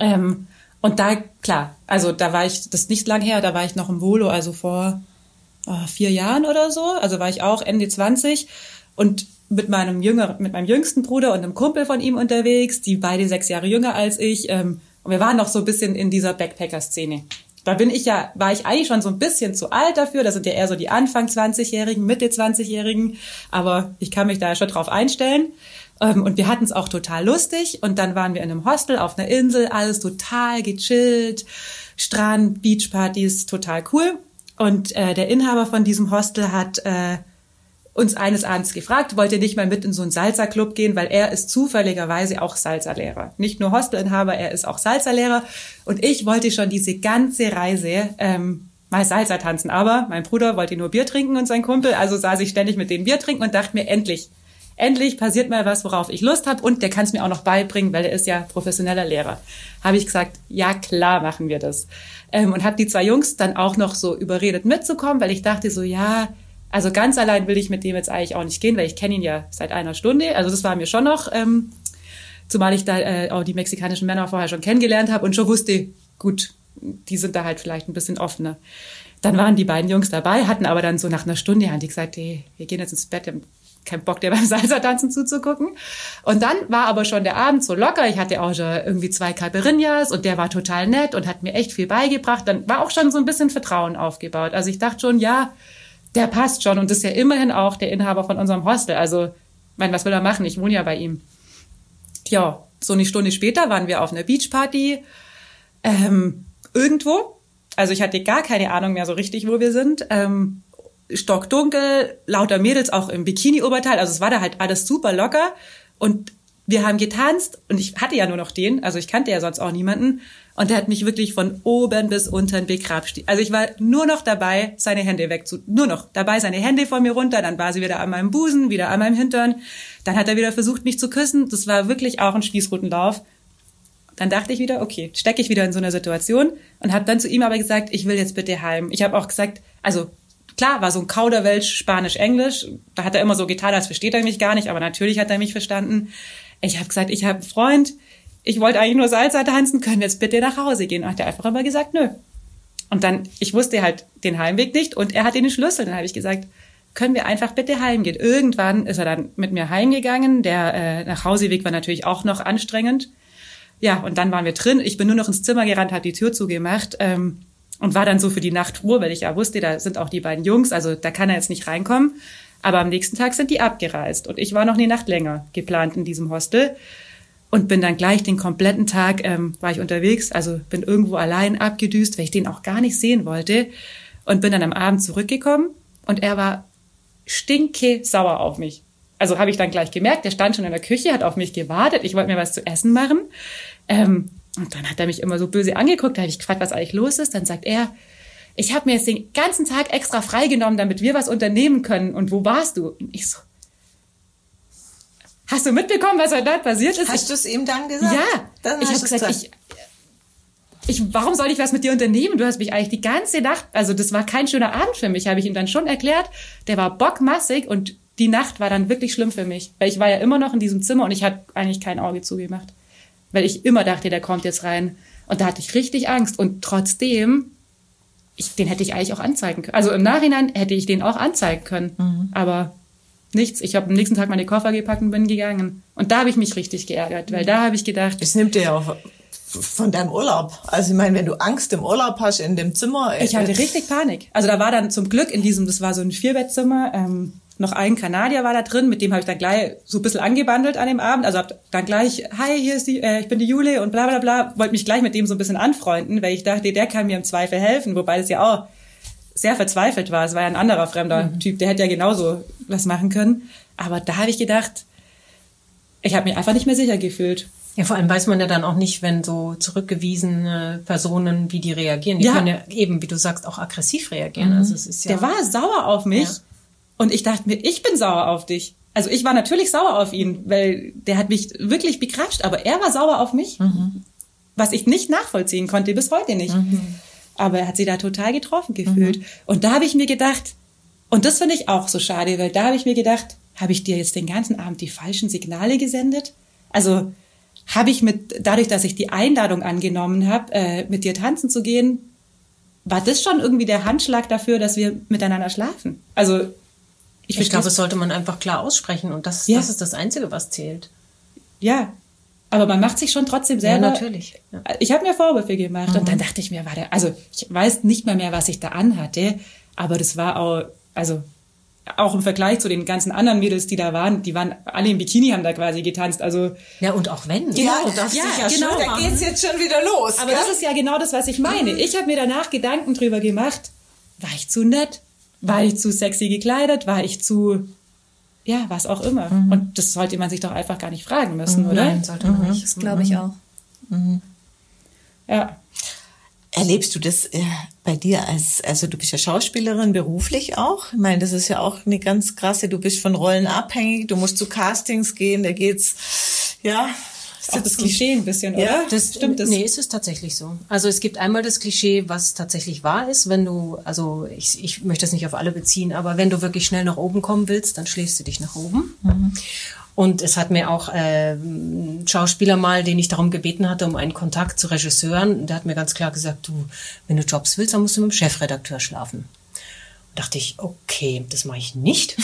S2: Ähm, und da, klar, also da war ich, das ist nicht lang her, da war ich noch im Volo, also vor oh, vier Jahren oder so. Also war ich auch Ende 20 und mit meinem jüngeren, mit meinem jüngsten Bruder und einem Kumpel von ihm unterwegs, die beide sechs Jahre jünger als ich. Ähm, und wir waren noch so ein bisschen in dieser Backpacker-Szene. Da bin ich ja, war ich eigentlich schon so ein bisschen zu alt dafür. Das sind ja eher so die Anfang 20-Jährigen, Mitte 20-Jährigen. Aber ich kann mich da schon drauf einstellen. Ähm, und wir hatten es auch total lustig. Und dann waren wir in einem Hostel auf einer Insel, alles total gechillt. Strand, Beachpartys, total cool. Und äh, der Inhaber von diesem Hostel hat äh, uns eines Abends gefragt, wollt ihr nicht mal mit in so einen Salsa-Club gehen, weil er ist zufälligerweise auch Salsa-Lehrer. Nicht nur Hostelinhaber, er ist auch Salsa-Lehrer. Und ich wollte schon diese ganze Reise ähm, mal Salsa tanzen. Aber mein Bruder wollte nur Bier trinken und sein Kumpel, also saß ich ständig mit denen Bier trinken und dachte mir, endlich, endlich passiert mal was, worauf ich Lust habe und der kann es mir auch noch beibringen, weil er ist ja professioneller Lehrer. Habe ich gesagt, ja klar machen wir das. Ähm, und habe die zwei Jungs dann auch noch so überredet mitzukommen, weil ich dachte so, ja, also ganz allein will ich mit dem jetzt eigentlich auch nicht gehen, weil ich kenne ihn ja seit einer Stunde. Also das war mir schon noch, ähm, zumal ich da äh, auch die mexikanischen Männer vorher schon kennengelernt habe und schon wusste, gut, die sind da halt vielleicht ein bisschen offener. Dann waren die beiden Jungs dabei, hatten aber dann so nach einer Stunde, haben die gesagt, hey, wir gehen jetzt ins Bett, keinen Bock, der beim [LAUGHS] Salsa-Tanzen zuzugucken. Und dann war aber schon der Abend so locker. Ich hatte auch schon irgendwie zwei Caipirinhas und der war total nett und hat mir echt viel beigebracht. Dann war auch schon so ein bisschen Vertrauen aufgebaut. Also ich dachte schon, ja, der passt schon und ist ja immerhin auch der Inhaber von unserem Hostel. Also, mein, was will er machen? Ich wohne ja bei ihm. Ja, so eine Stunde später waren wir auf einer Beachparty ähm, irgendwo. Also ich hatte gar keine Ahnung mehr so richtig, wo wir sind. Ähm, stockdunkel, lauter Mädels auch im Bikini-Oberteil. Also es war da halt alles super locker. Und wir haben getanzt und ich hatte ja nur noch den, also ich kannte ja sonst auch niemanden. Und der hat mich wirklich von oben bis unten begrapscht. Also ich war nur noch dabei, seine Hände wegzu, nur noch dabei, seine Hände von mir runter. Dann war sie wieder an meinem Busen, wieder an meinem Hintern. Dann hat er wieder versucht, mich zu küssen. Das war wirklich auch ein Spießrutenlauf. Dann dachte ich wieder, okay, stecke ich wieder in so einer Situation und habe dann zu ihm aber gesagt, ich will jetzt bitte heim. Ich habe auch gesagt, also klar, war so ein Kauderwelsch, Spanisch, Englisch. Da hat er immer so getan, als versteht er mich gar nicht, aber natürlich hat er mich verstanden. Ich habe gesagt, ich habe einen Freund, ich wollte eigentlich nur Salsa tanzen, können wir jetzt bitte nach Hause gehen? Und hat er einfach immer gesagt, nö. Und dann, ich wusste halt den Heimweg nicht und er hat den Schlüssel. Dann habe ich gesagt, können wir einfach bitte heimgehen. Irgendwann ist er dann mit mir heimgegangen. Der äh, Nachhauseweg war natürlich auch noch anstrengend. Ja, und dann waren wir drin. Ich bin nur noch ins Zimmer gerannt, habe die Tür zugemacht ähm, und war dann so für die Nacht Ruhe, weil ich ja wusste, da sind auch die beiden Jungs, also da kann er jetzt nicht reinkommen. Aber am nächsten Tag sind die abgereist und ich war noch eine Nacht länger geplant in diesem Hostel und bin dann gleich den kompletten Tag ähm, war ich unterwegs, also bin irgendwo allein abgedüst, weil ich den auch gar nicht sehen wollte und bin dann am Abend zurückgekommen und er war stinke sauer auf mich. Also habe ich dann gleich gemerkt, der stand schon in der Küche, hat auf mich gewartet, ich wollte mir was zu essen machen. Ähm, und dann hat er mich immer so böse angeguckt, da habe ich gefragt, was eigentlich los ist. Dann sagt er, ich habe mir jetzt den ganzen Tag extra freigenommen, damit wir was unternehmen können. Und wo warst du? Und ich so, Hast du mitbekommen, was heute dort passiert ist?
S3: Hast du es ihm dann gesagt?
S2: Ja.
S3: Dann
S2: ich habe gesagt, ich, ich, warum soll ich was mit dir unternehmen? Du hast mich eigentlich die ganze Nacht, also das war kein schöner Abend für mich, habe ich ihm dann schon erklärt. Der war bockmassig und die Nacht war dann wirklich schlimm für mich, weil ich war ja immer noch in diesem Zimmer und ich hatte eigentlich kein Auge zugemacht, weil ich immer dachte, der kommt jetzt rein und da hatte ich richtig Angst und trotzdem, ich, den hätte ich eigentlich auch anzeigen können. Also im Nachhinein hätte ich den auch anzeigen können, mhm. aber nichts. Ich habe am nächsten Tag meine Koffer gepackt und bin gegangen. Und da habe ich mich richtig geärgert, weil da habe ich gedacht.
S3: Es nimmt dir ja auch von deinem Urlaub. Also ich meine, wenn du Angst im Urlaub hast in dem Zimmer.
S2: Ich hatte äh, richtig Panik. Also da war dann zum Glück in diesem, das war so ein Vierbettzimmer, ähm, noch ein Kanadier war da drin, mit dem habe ich dann gleich so ein bisschen angebandelt an dem Abend. Also hab dann gleich, hi, hier ist die, äh, ich bin die Jule und bla bla bla, wollte mich gleich mit dem so ein bisschen anfreunden, weil ich dachte, der kann mir im Zweifel helfen, wobei das ja auch sehr verzweifelt war. Es war ja ein anderer fremder mhm. Typ, der hätte ja genauso was machen können. Aber da habe ich gedacht, ich habe mich einfach nicht mehr sicher gefühlt.
S4: Ja, vor allem weiß man ja dann auch nicht, wenn so zurückgewiesene Personen, wie die reagieren. Die ja. können ja eben, wie du sagst, auch aggressiv reagieren. Mhm. Also es ist ja
S2: Der war sauer auf mich ja. und ich dachte mir, ich bin sauer auf dich. Also ich war natürlich sauer auf ihn, weil der hat mich wirklich bekratscht, aber er war sauer auf mich, mhm. was ich nicht nachvollziehen konnte, bis heute nicht. Mhm. Aber er hat sie da total getroffen gefühlt. Mhm. Und da habe ich mir gedacht, und das finde ich auch so schade, weil da habe ich mir gedacht, habe ich dir jetzt den ganzen Abend die falschen Signale gesendet? Also habe ich mit, dadurch, dass ich die Einladung angenommen habe, äh, mit dir tanzen zu gehen, war das schon irgendwie der Handschlag dafür, dass wir miteinander schlafen? Also
S4: ich, ich glaube, das sollte man einfach klar aussprechen und das, ja. das ist das Einzige, was zählt.
S2: Ja, aber man macht sich schon trotzdem selber.
S4: Ja, natürlich. Ja.
S2: Ich habe mir Vorwürfe gemacht mhm. und dann dachte ich mir, war der, also ich weiß nicht mehr mehr, was ich da anhatte, aber das war auch, also auch im Vergleich zu den ganzen anderen Mädels, die da waren, die waren alle im Bikini, haben da quasi getanzt. Also
S4: ja und auch wenn,
S3: genau, ja, ja, ja genau, da geht's jetzt schon wieder los.
S2: Aber gell? das ist ja genau das, was ich meine. Mhm. Ich habe mir danach Gedanken drüber gemacht. War ich zu nett? War ich zu sexy gekleidet? War ich zu ja, was auch immer. Mhm. Und das sollte man sich doch einfach gar nicht fragen müssen, mhm. oder?
S4: Nein, sollte man nicht.
S5: Das glaube ich mhm. auch. Mhm.
S3: Ja. Erlebst du das äh, bei dir als, also du bist ja Schauspielerin beruflich auch? Ich meine, das ist ja auch eine ganz krasse, du bist von Rollen abhängig, du musst zu Castings gehen, da geht's, ja,
S2: ist das, das Klischee ein bisschen, oder?
S4: Ja, das stimmt. Das? Nee, es ist tatsächlich so. Also es gibt einmal das Klischee, was tatsächlich wahr ist, wenn du, also ich, ich möchte das nicht auf alle beziehen, aber wenn du wirklich schnell nach oben kommen willst, dann schläfst du dich nach oben. Mhm. Und es hat mir auch äh, ein Schauspieler mal, den ich darum gebeten hatte, um einen Kontakt zu Regisseuren, der hat mir ganz klar gesagt, du, wenn du Jobs willst, dann musst du mit dem Chefredakteur schlafen dachte ich, okay, das mache ich nicht.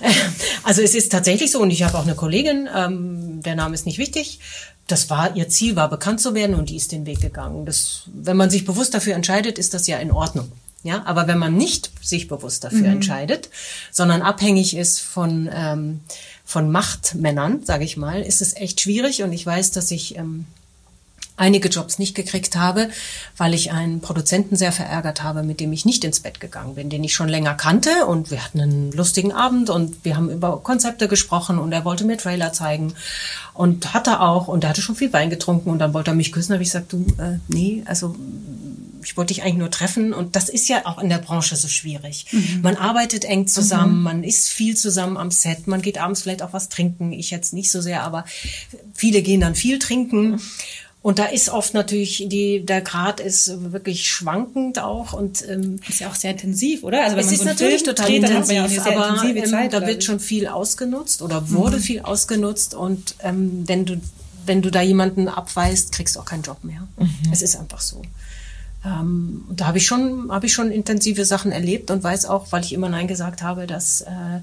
S4: [LAUGHS] also es ist tatsächlich so und ich habe auch eine Kollegin, ähm, der Name ist nicht wichtig. Das war ihr Ziel, war bekannt zu werden und die ist den Weg gegangen. Das, wenn man sich bewusst dafür entscheidet, ist das ja in Ordnung. Ja, aber wenn man nicht sich bewusst dafür mhm. entscheidet, sondern abhängig ist von ähm, von Machtmännern, sage ich mal, ist es echt schwierig. Und ich weiß, dass ich ähm, einige Jobs nicht gekriegt habe, weil ich einen Produzenten sehr verärgert habe, mit dem ich nicht ins Bett gegangen bin, den ich schon länger kannte und wir hatten einen lustigen Abend und wir haben über Konzepte gesprochen und er wollte mir Trailer zeigen und hatte auch und er hatte schon viel Wein getrunken und dann wollte er mich küssen, habe ich gesagt, du, äh, nee, also ich wollte dich eigentlich nur treffen und das ist ja auch in der Branche so schwierig. Mhm. Man arbeitet eng zusammen, mhm. man ist viel zusammen am Set, man geht abends vielleicht auch was trinken, ich jetzt nicht so sehr, aber viele gehen dann viel trinken. Mhm. Und da ist oft natürlich die, der Grad ist wirklich schwankend auch und ähm,
S2: ist ja auch sehr intensiv, oder?
S4: Also wenn es man ist so natürlich Film total dreht, intensiv, aber ähm, Zeit, da wird schon viel ausgenutzt oder wurde mhm. viel ausgenutzt und ähm, wenn du wenn du da jemanden abweist, kriegst du auch keinen Job mehr. Mhm. Es ist einfach so. Ähm, da habe ich schon habe ich schon intensive Sachen erlebt und weiß auch, weil ich immer nein gesagt habe, dass äh,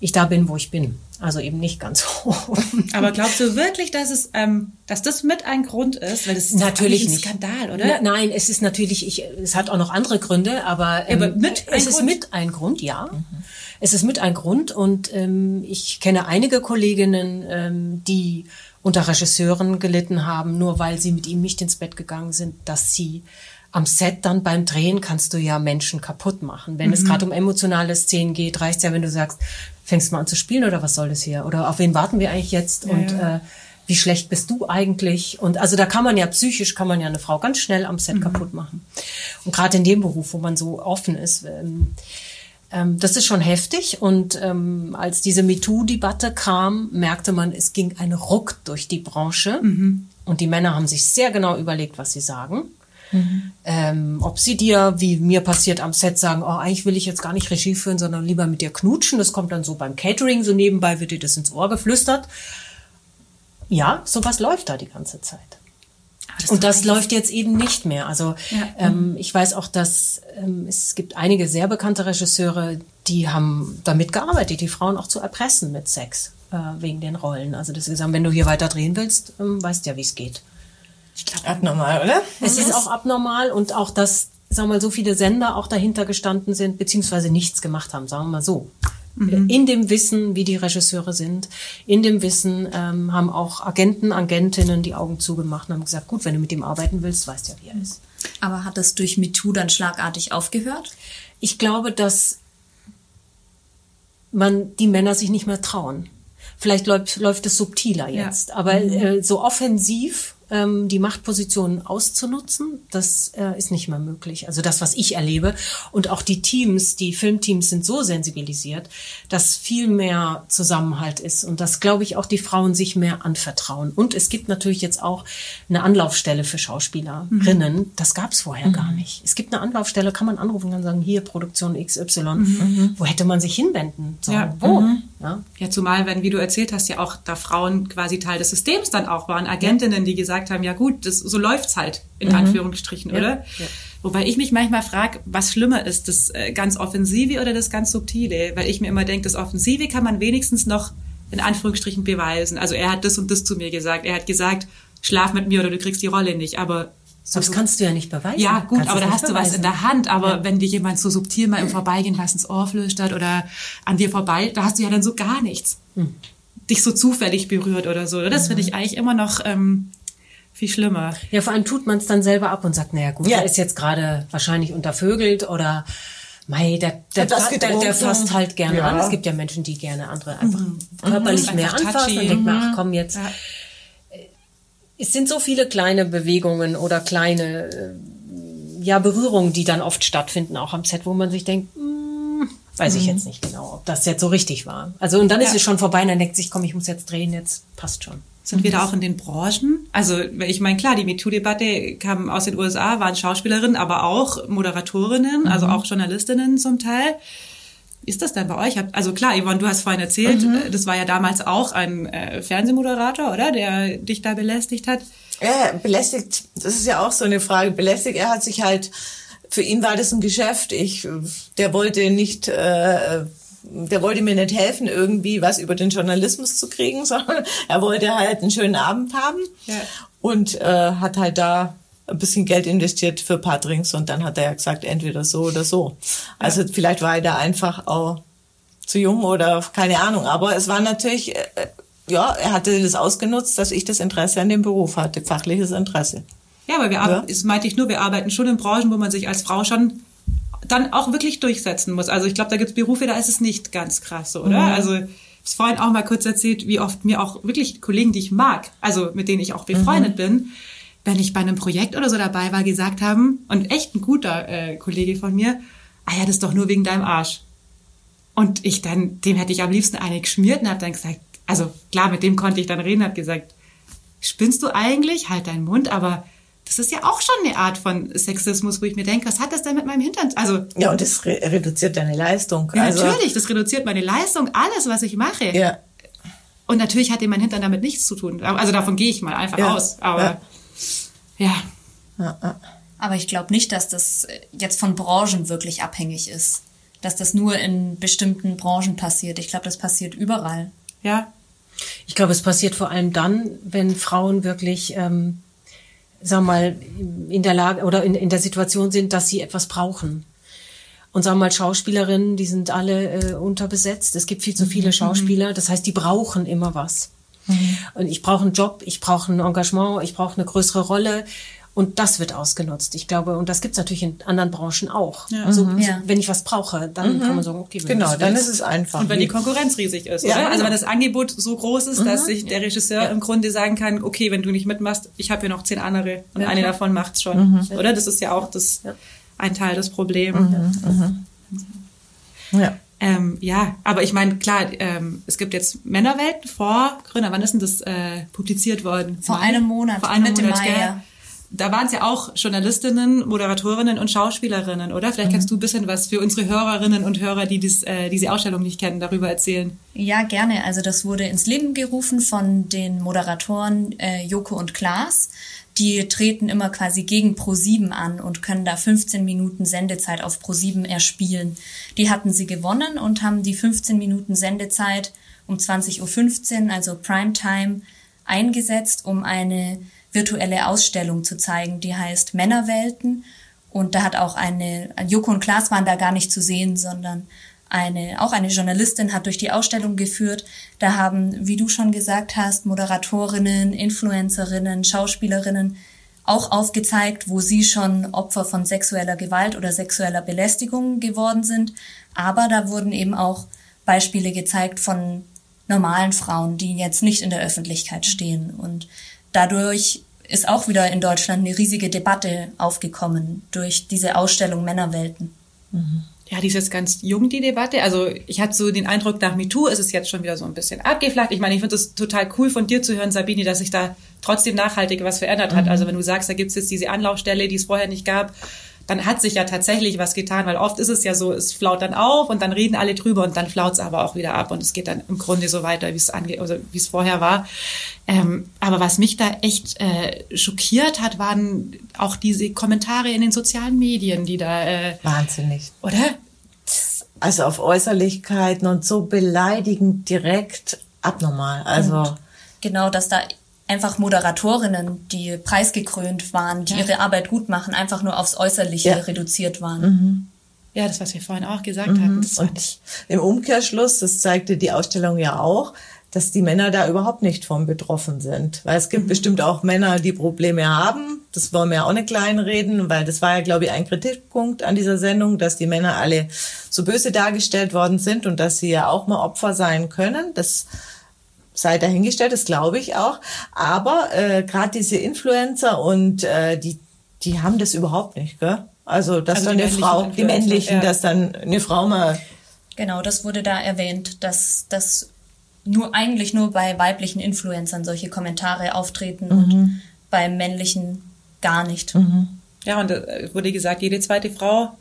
S4: ich da bin, wo ich bin. Also eben nicht ganz [LAUGHS] hoch.
S2: Aber glaubst du wirklich, dass es, ähm, dass das mit ein Grund ist?
S4: Weil das ist natürlich
S2: ein
S4: nicht.
S2: Skandal, oder?
S4: Na, nein, es ist natürlich, ich, es hat auch noch andere Gründe, aber,
S2: ähm, aber mit
S4: es ist mit ein Grund, ja. Mhm. Es ist mit ein Grund und ähm, ich kenne einige Kolleginnen, ähm, die unter Regisseuren gelitten haben, nur weil sie mit ihm nicht ins Bett gegangen sind, dass sie am Set dann beim Drehen kannst du ja Menschen kaputt machen. Wenn mhm. es gerade um emotionale Szenen geht, reicht ja, wenn du sagst, fängst du mal an zu spielen oder was soll das hier? Oder auf wen warten wir eigentlich jetzt? Ja, und ja. Äh, wie schlecht bist du eigentlich? Und also da kann man ja psychisch, kann man ja eine Frau ganz schnell am Set mhm. kaputt machen. Und gerade in dem Beruf, wo man so offen ist, ähm, ähm, das ist schon heftig. Und ähm, als diese MeToo-Debatte kam, merkte man, es ging ein Ruck durch die Branche. Mhm. Und die Männer haben sich sehr genau überlegt, was sie sagen. Mhm. Ähm, ob sie dir, wie mir passiert am Set, sagen, oh, eigentlich will ich jetzt gar nicht Regie führen, sondern lieber mit dir knutschen. Das kommt dann so beim Catering, so nebenbei wird dir das ins Ohr geflüstert. Ja, sowas läuft da die ganze Zeit. Das und das läuft jetzt eben nicht mehr. Also ja. ähm, ich weiß auch, dass ähm, es gibt einige sehr bekannte Regisseure, die haben damit gearbeitet, die Frauen auch zu erpressen mit Sex äh, wegen den Rollen. Also das ist, wenn du hier weiter drehen willst, ähm, weißt ja, wie es geht.
S3: Ich glaube, abnormal, oder?
S4: Es ist auch abnormal und auch, dass, sagen wir mal, so viele Sender auch dahinter gestanden sind, beziehungsweise nichts gemacht haben, sagen wir mal so. Mhm. In dem Wissen, wie die Regisseure sind, in dem Wissen ähm, haben auch Agenten, Agentinnen die Augen zugemacht und haben gesagt, gut, wenn du mit ihm arbeiten willst, weißt ja, wie er ist.
S5: Aber hat das durch MeToo dann schlagartig aufgehört?
S4: Ich glaube, dass man die Männer sich nicht mehr trauen. Vielleicht läuft, läuft es subtiler jetzt, ja. aber mhm. äh, so offensiv ähm, die Machtpositionen auszunutzen. Das äh, ist nicht mehr möglich. Also das, was ich erlebe. Und auch die Teams, die Filmteams sind so sensibilisiert, dass viel mehr Zusammenhalt ist und dass, glaube ich, auch die Frauen sich mehr anvertrauen. Und es gibt natürlich jetzt auch eine Anlaufstelle für Schauspielerinnen. Mhm. Das gab es vorher mhm. gar nicht. Es gibt eine Anlaufstelle, kann man anrufen und sagen, hier Produktion XY. Mhm. Wo hätte man sich hinwenden sollen? Ja. Wo?
S2: Mhm. Ja. ja, zumal, wenn, wie du erzählt hast, ja auch da Frauen quasi Teil des Systems dann auch waren. Agentinnen, die gesagt haben, ja gut, das, so läuft's halt, in mhm. Anführungsstrichen, oder? Ja. Wobei ich mich manchmal frage, was schlimmer ist, das äh, ganz Offensive oder das ganz Subtile? Weil ich mir immer denke, das Offensive kann man wenigstens noch in Anführungsstrichen beweisen. Also er hat das und das zu mir gesagt. Er hat gesagt, schlaf mit mir oder du kriegst die Rolle nicht. Aber
S4: so das kannst du ja nicht beweisen.
S2: Ja, gut, kannst aber da hast beweisen. du was in der Hand. Aber ja. wenn dir jemand so subtil mal im Vorbeigehen was ins Ohr flüstert oder an dir vorbei, da hast du ja dann so gar nichts. Hm. Dich so zufällig berührt oder so. Das mhm. finde ich eigentlich immer noch ähm, viel schlimmer.
S4: Ja, vor allem tut man es dann selber ab und sagt, naja gut, ja. der ist jetzt gerade wahrscheinlich untervögelt oder Mei, der, der, der, der, fasst halt gerne ja. an. Es gibt ja Menschen, die gerne andere einfach mhm. körperlich mhm. mehr einfach anfassen und denken, ach komm jetzt. Ja. Es sind so viele kleine Bewegungen oder kleine äh, ja, Berührungen, die dann oft stattfinden, auch am Set, wo man sich denkt, hm, weiß ich mhm. jetzt nicht genau, ob das jetzt so richtig war. Also und dann ja. ist es schon vorbei und dann denkt sich, komm, ich muss jetzt drehen, jetzt passt schon.
S2: Sind wir da auch in den Branchen? Also ich meine, klar, die MeToo-Debatte kam aus den USA, waren Schauspielerinnen, aber auch Moderatorinnen, also mhm. also auch Journalistinnen zum Teil. Wie ist das denn bei euch? Also klar, Yvonne, du hast vorhin erzählt, mhm. das war ja damals auch ein äh, Fernsehmoderator, oder? Der dich da belästigt hat.
S3: Ja, belästigt, das ist ja auch so eine Frage. Belästigt, er hat sich halt, für ihn war das ein Geschäft. Ich, der wollte nicht äh, der wollte mir nicht helfen, irgendwie was über den Journalismus zu kriegen, [LAUGHS] sondern er wollte halt einen schönen Abend haben ja. und äh, hat halt da ein bisschen Geld investiert für ein paar Drinks und dann hat er ja gesagt, entweder so oder so. Also ja. vielleicht war er da einfach auch zu jung oder keine Ahnung, aber es war natürlich, äh, ja, er hatte das ausgenutzt, dass ich das Interesse an dem Beruf hatte, fachliches Interesse.
S2: Ja, aber wir ja. arbeiten, das meinte ich nur, wir arbeiten schon in Branchen, wo man sich als Frau schon dann auch wirklich durchsetzen muss. Also ich glaube, da gibt es Berufe, da ist es nicht ganz krass, so, oder? Mhm. Also ich habe vorhin auch mal kurz erzählt, wie oft mir auch wirklich Kollegen, die ich mag, also mit denen ich auch befreundet mhm. bin, wenn ich bei einem Projekt oder so dabei war, gesagt haben, und echt ein guter äh, Kollege von mir, ah ja, das ist doch nur wegen deinem Arsch. Und ich dann, dem hätte ich am liebsten eine geschmiert und habe dann gesagt, also klar, mit dem konnte ich dann reden, habe gesagt, spinnst du eigentlich? Halt deinen Mund, aber das ist ja auch schon eine Art von Sexismus, wo ich mir denke, was hat das denn mit meinem Hintern? Also
S3: ja, und das re reduziert deine Leistung.
S2: Ja, also, natürlich, das reduziert meine Leistung, alles, was ich mache. Ja. Und natürlich hat mein Hintern damit nichts zu tun. Also davon gehe ich mal einfach ja. aus. Aber ja.
S5: ja. Aber ich glaube nicht, dass das jetzt von Branchen wirklich abhängig ist. Dass das nur in bestimmten Branchen passiert. Ich glaube, das passiert überall.
S2: Ja.
S4: Ich glaube, es passiert vor allem dann, wenn Frauen wirklich ähm, sag mal, in der Lage oder in, in der Situation sind, dass sie etwas brauchen. Und sagen wir mal, Schauspielerinnen, die sind alle äh, unterbesetzt. Es gibt viel zu viele mhm. Schauspieler. Das heißt, die brauchen immer was. Mhm. Und ich brauche einen Job, ich brauche ein Engagement, ich brauche eine größere Rolle. Und das wird ausgenutzt. Ich glaube, und das gibt's natürlich in anderen Branchen auch. Ja. Also mhm. ja. wenn ich was brauche, dann mhm. kann man sagen, okay,
S3: genau, dann ist es einfach.
S2: Und wenn die Konkurrenz riesig ist, ja, oder? Also genau. wenn das Angebot so groß ist, dass mhm. sich der Regisseur im Grunde sagen kann, okay, wenn du nicht mitmachst, ich habe hier noch zehn andere und eine davon macht's schon, mhm. oder? Das ist ja auch das ein Teil des Problems. Mhm. Ja. Ähm, ja, aber ich meine, klar, ähm, es gibt jetzt Männerwelten vor Gründer. Wann ist denn das äh, publiziert worden?
S5: Vor einem Monat.
S2: Vor einem Monat, Mai, ja da waren es ja auch Journalistinnen, Moderatorinnen und Schauspielerinnen, oder? Vielleicht mhm. kannst du ein bisschen was für unsere Hörerinnen und Hörer, die dies, äh, diese Ausstellung nicht kennen, darüber erzählen.
S5: Ja, gerne. Also das wurde ins Leben gerufen von den Moderatoren äh, Joko und Klaas. Die treten immer quasi gegen Pro7 an und können da 15 Minuten Sendezeit auf Pro7 erspielen. Die hatten sie gewonnen und haben die 15 Minuten Sendezeit um 20.15 Uhr, also Primetime, eingesetzt, um eine virtuelle Ausstellung zu zeigen, die heißt Männerwelten. Und da hat auch eine, Joko und Klaas waren da gar nicht zu sehen, sondern eine, auch eine Journalistin hat durch die Ausstellung geführt. Da haben, wie du schon gesagt hast, Moderatorinnen, Influencerinnen, Schauspielerinnen auch aufgezeigt, wo sie schon Opfer von sexueller Gewalt oder sexueller Belästigung geworden sind. Aber da wurden eben auch Beispiele gezeigt von normalen Frauen, die jetzt nicht in der Öffentlichkeit stehen. Und dadurch ist auch wieder in Deutschland eine riesige Debatte aufgekommen durch diese Ausstellung Männerwelten.
S2: Ja, die ist jetzt ganz jung, die Debatte. Also ich hatte so den Eindruck, nach MeToo ist es jetzt schon wieder so ein bisschen abgeflacht. Ich meine, ich finde es total cool von dir zu hören, Sabini, dass sich da trotzdem nachhaltig was verändert hat. Also wenn du sagst, da gibt's jetzt diese Anlaufstelle, die es vorher nicht gab, dann hat sich ja tatsächlich was getan, weil oft ist es ja so, es flaut dann auf und dann reden alle drüber und dann flaut es aber auch wieder ab und es geht dann im Grunde so weiter, wie es angeht, also wie es vorher war. Ähm, aber was mich da echt äh, schockiert hat, waren auch diese Kommentare in den sozialen Medien, die da, äh,
S3: Wahnsinnig.
S2: oder?
S3: Also auf Äußerlichkeiten und so beleidigend direkt abnormal. Also
S5: Genau, dass da einfach Moderatorinnen, die preisgekrönt waren, die ihre Arbeit gut machen, einfach nur aufs Äußerliche
S3: Ja.
S5: reduziert waren.
S2: Ja, das, was wir vorhin auch gesagt hatten, das fand ich.
S3: und im Umkehrschluss, das zeigte die Ausstellung ja auch, dass die Männer da überhaupt nicht von betroffen sind. Weil es gibt bestimmt auch Männer, die Probleme haben. Das wollen wir ja auch nicht kleinreden, weil das war ja, glaube ich, ein Kritikpunkt an dieser Sendung, dass die Männer alle so böse dargestellt worden sind und dass sie ja auch mal Opfer sein können. Das sei dahingestellt, das glaube ich auch. Aber äh, gerade diese Influencer und äh, die, die haben das überhaupt nicht, gell? Also, dass
S2: Also
S3: dann eine Frau, die männlichen,
S2: ja.
S3: dass dann eine Frau mal
S5: Genau, das wurde da erwähnt, dass das nur eigentlich nur bei weiblichen Influencern solche Kommentare auftreten und bei männlichen gar nicht.
S2: Ja, und äh, wurde gesagt, jede zweite Frau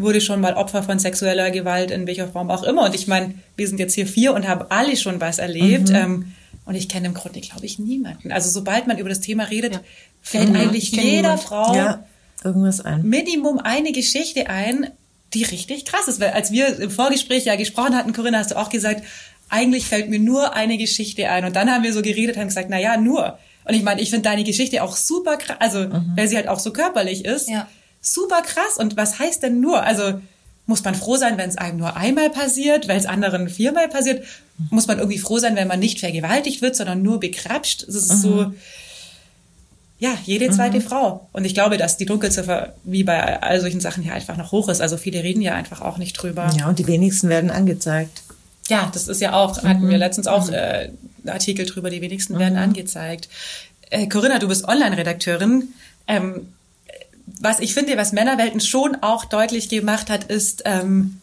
S2: wurde schon mal Opfer von sexueller Gewalt in welcher Form auch immer. Und ich meine, wir sind jetzt hier vier und haben alle schon was erlebt. Ähm, und ich kenne im Grunde, glaube ich, niemanden. Also sobald man über das Thema redet, fällt eigentlich
S4: kenn
S2: jeder
S4: niemand.
S2: Frau
S3: ja, irgendwas ein.
S2: Minimum eine Geschichte ein, die richtig krass ist. Weil als wir im Vorgespräch ja gesprochen hatten, Corinna, hast du auch gesagt, eigentlich fällt mir nur eine Geschichte ein. Und dann haben wir so geredet, haben gesagt, na ja, nur. Und ich meine, ich finde deine Geschichte auch super krass, also weil sie halt auch so körperlich ist.
S5: Ja.
S2: Super krass. Und was heißt denn nur? Also muss man froh sein, wenn es einem nur einmal passiert, weil es anderen viermal passiert? Muss man irgendwie froh sein, wenn man nicht vergewaltigt wird, sondern nur bekrapscht? Das ist so, ja, jede zweite Frau. Und ich glaube, dass die Dunkelziffer wie bei all solchen Sachen hier einfach noch hoch ist. Also viele reden ja einfach auch nicht drüber.
S3: Ja, und die wenigsten werden angezeigt.
S2: Ja, das ist ja auch, hatten wir letztens auch äh, einen Artikel drüber, die wenigsten werden angezeigt. Äh, Corinna, du bist Online-Redakteurin. Ähm, was ich finde, was Männerwelten schon auch deutlich gemacht hat, ist, ähm,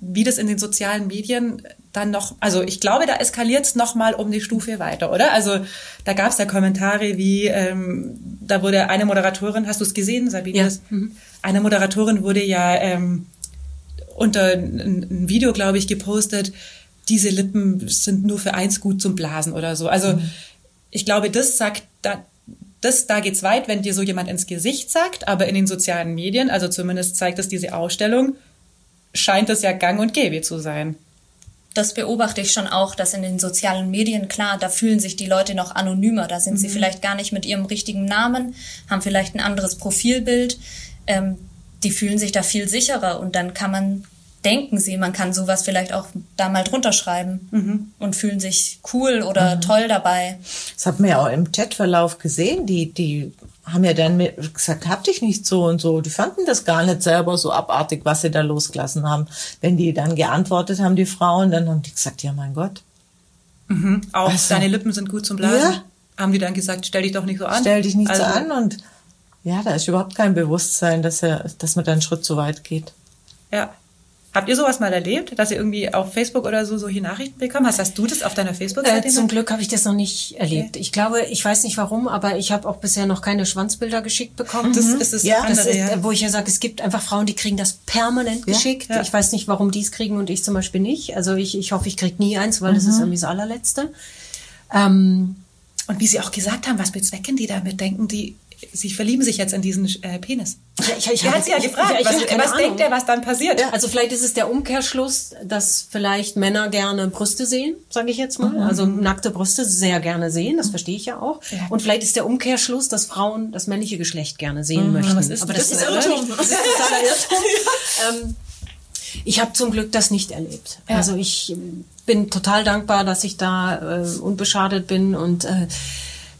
S2: wie das in den sozialen Medien dann noch, also ich glaube, da eskaliert es nochmal um die Stufe weiter, oder? Also da gab es ja Kommentare wie, ähm, da wurde eine Moderatorin, hast du es gesehen, Sabine?
S4: Ja.
S2: Das- Eine Moderatorin wurde ja ähm, unter ein, ein Video, glaube ich, gepostet, diese Lippen sind nur für eins gut zum Blasen oder so. Also ich glaube, das sagt, da, das, da geht's weit, wenn dir so jemand ins Gesicht sagt, aber in den sozialen Medien, also zumindest zeigt es diese Ausstellung, scheint es ja gang und gäbe zu sein.
S5: Das beobachte ich schon auch, dass in den sozialen Medien, klar, da fühlen sich die Leute noch anonymer. Da sind sie vielleicht gar nicht mit ihrem richtigen Namen, haben vielleicht ein anderes Profilbild. Ähm, die fühlen sich da viel sicherer und dann kann man, denken sie, man kann sowas vielleicht auch da mal drunter schreiben und fühlen sich cool oder toll dabei.
S3: Das hat man ja auch im Chatverlauf gesehen. Die, die haben ja dann gesagt, hab dich nicht so und so. Die fanden das gar nicht selber so abartig, was sie da losgelassen haben. Wenn die dann geantwortet haben, die Frauen, dann haben die gesagt, ja mein Gott,
S2: Auch
S3: Also-
S2: deine Lippen sind gut zum Blasen.
S3: Ja.
S2: Haben die dann gesagt, stell dich doch nicht so an.
S3: stell dich nicht
S2: also,
S3: so an. Und ja, da ist überhaupt kein Bewusstsein, dass, er, dass man da einen Schritt zu weit geht.
S2: Ja. Habt ihr sowas mal erlebt, dass ihr irgendwie auf Facebook oder so solche Nachrichten bekommen hast? Hast du das auf deiner
S4: Äh,
S2: Facebook-Seite?
S4: zum Glück habe ich das noch nicht erlebt. Ich glaube, ich weiß nicht warum, aber ich habe auch bisher noch keine Schwanzbilder geschickt bekommen.
S2: das ist das
S3: Ja,
S2: andere,
S4: Das ist,
S2: ja.
S4: äh, wo ich ja sage, es gibt einfach Frauen, die kriegen das permanent geschickt.
S2: ja.
S4: Ich weiß nicht, warum die es kriegen und ich zum Beispiel nicht. Also ich, ich hoffe, ich krieg nie eins, weil das ist irgendwie das allerletzte. Ähm,
S2: Und wie sie auch gesagt haben, was bezwecken die damit? Denken die, sie verlieben sich jetzt in diesen äh, Penis?
S4: Ja, ich- ich
S2: er
S4: hab
S2: hat sie ja
S4: ich-
S2: gefragt,
S4: ich- ich
S2: was, was denkt er, was dann passiert?
S4: Also vielleicht ist es der Umkehrschluss, dass vielleicht Männer gerne Brüste sehen, sage ich jetzt mal.
S2: Mhm.
S4: Also nackte Brüste sehr gerne sehen, das verstehe ich ja auch. Und vielleicht ist der Umkehrschluss, dass Frauen das männliche Geschlecht gerne sehen möchten.
S2: Mhm. was ist
S4: Aber
S2: das
S4: das, ist Irrtum. Das ist totaler Irrtum. [LAUGHS] ähm, ich habe zum Glück das nicht erlebt. Also ich bin total dankbar, dass ich da äh, unbeschadet bin und äh,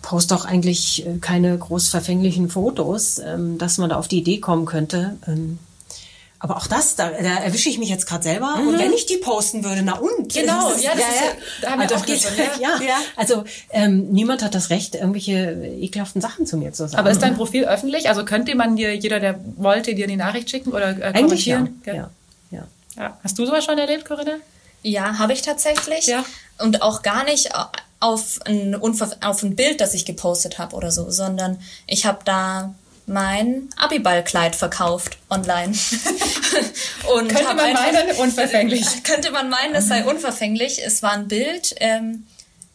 S4: poste auch eigentlich äh, keine groß verfänglichen Fotos, ähm, dass man da auf die Idee kommen könnte. Ähm, Aber auch das, da, da erwische ich mich jetzt gerade selber. Und wenn ich die posten würde, na und?
S2: Genau,
S4: Das ist-
S2: ja, das ist ja- da haben wir
S4: also,
S2: auch
S4: geht,
S2: schon,
S4: ja.
S2: ja.
S4: ja. Also ähm, niemand hat das Recht, irgendwelche ekelhaften Sachen zu mir zu sagen.
S2: Aber ist dein Profil öffentlich? Also könnte man dir, jeder, der wollte, dir die Nachricht schicken oder äh,
S4: eigentlich ja. ja. ja.
S2: Ja. Hast du sowas schon erlebt, Corinna?
S5: Ja, habe ich tatsächlich.
S2: Ja.
S5: Und auch gar nicht auf ein, auf ein Bild, das ich gepostet habe oder so, sondern ich habe da mein Abiballkleid verkauft online. [LAUGHS] Und
S2: Könnte man
S5: einfach-
S2: meinen, unverfänglich. [LAUGHS]
S5: Könnte man meinen, es sei unverfänglich. Es war ein Bild, ähm,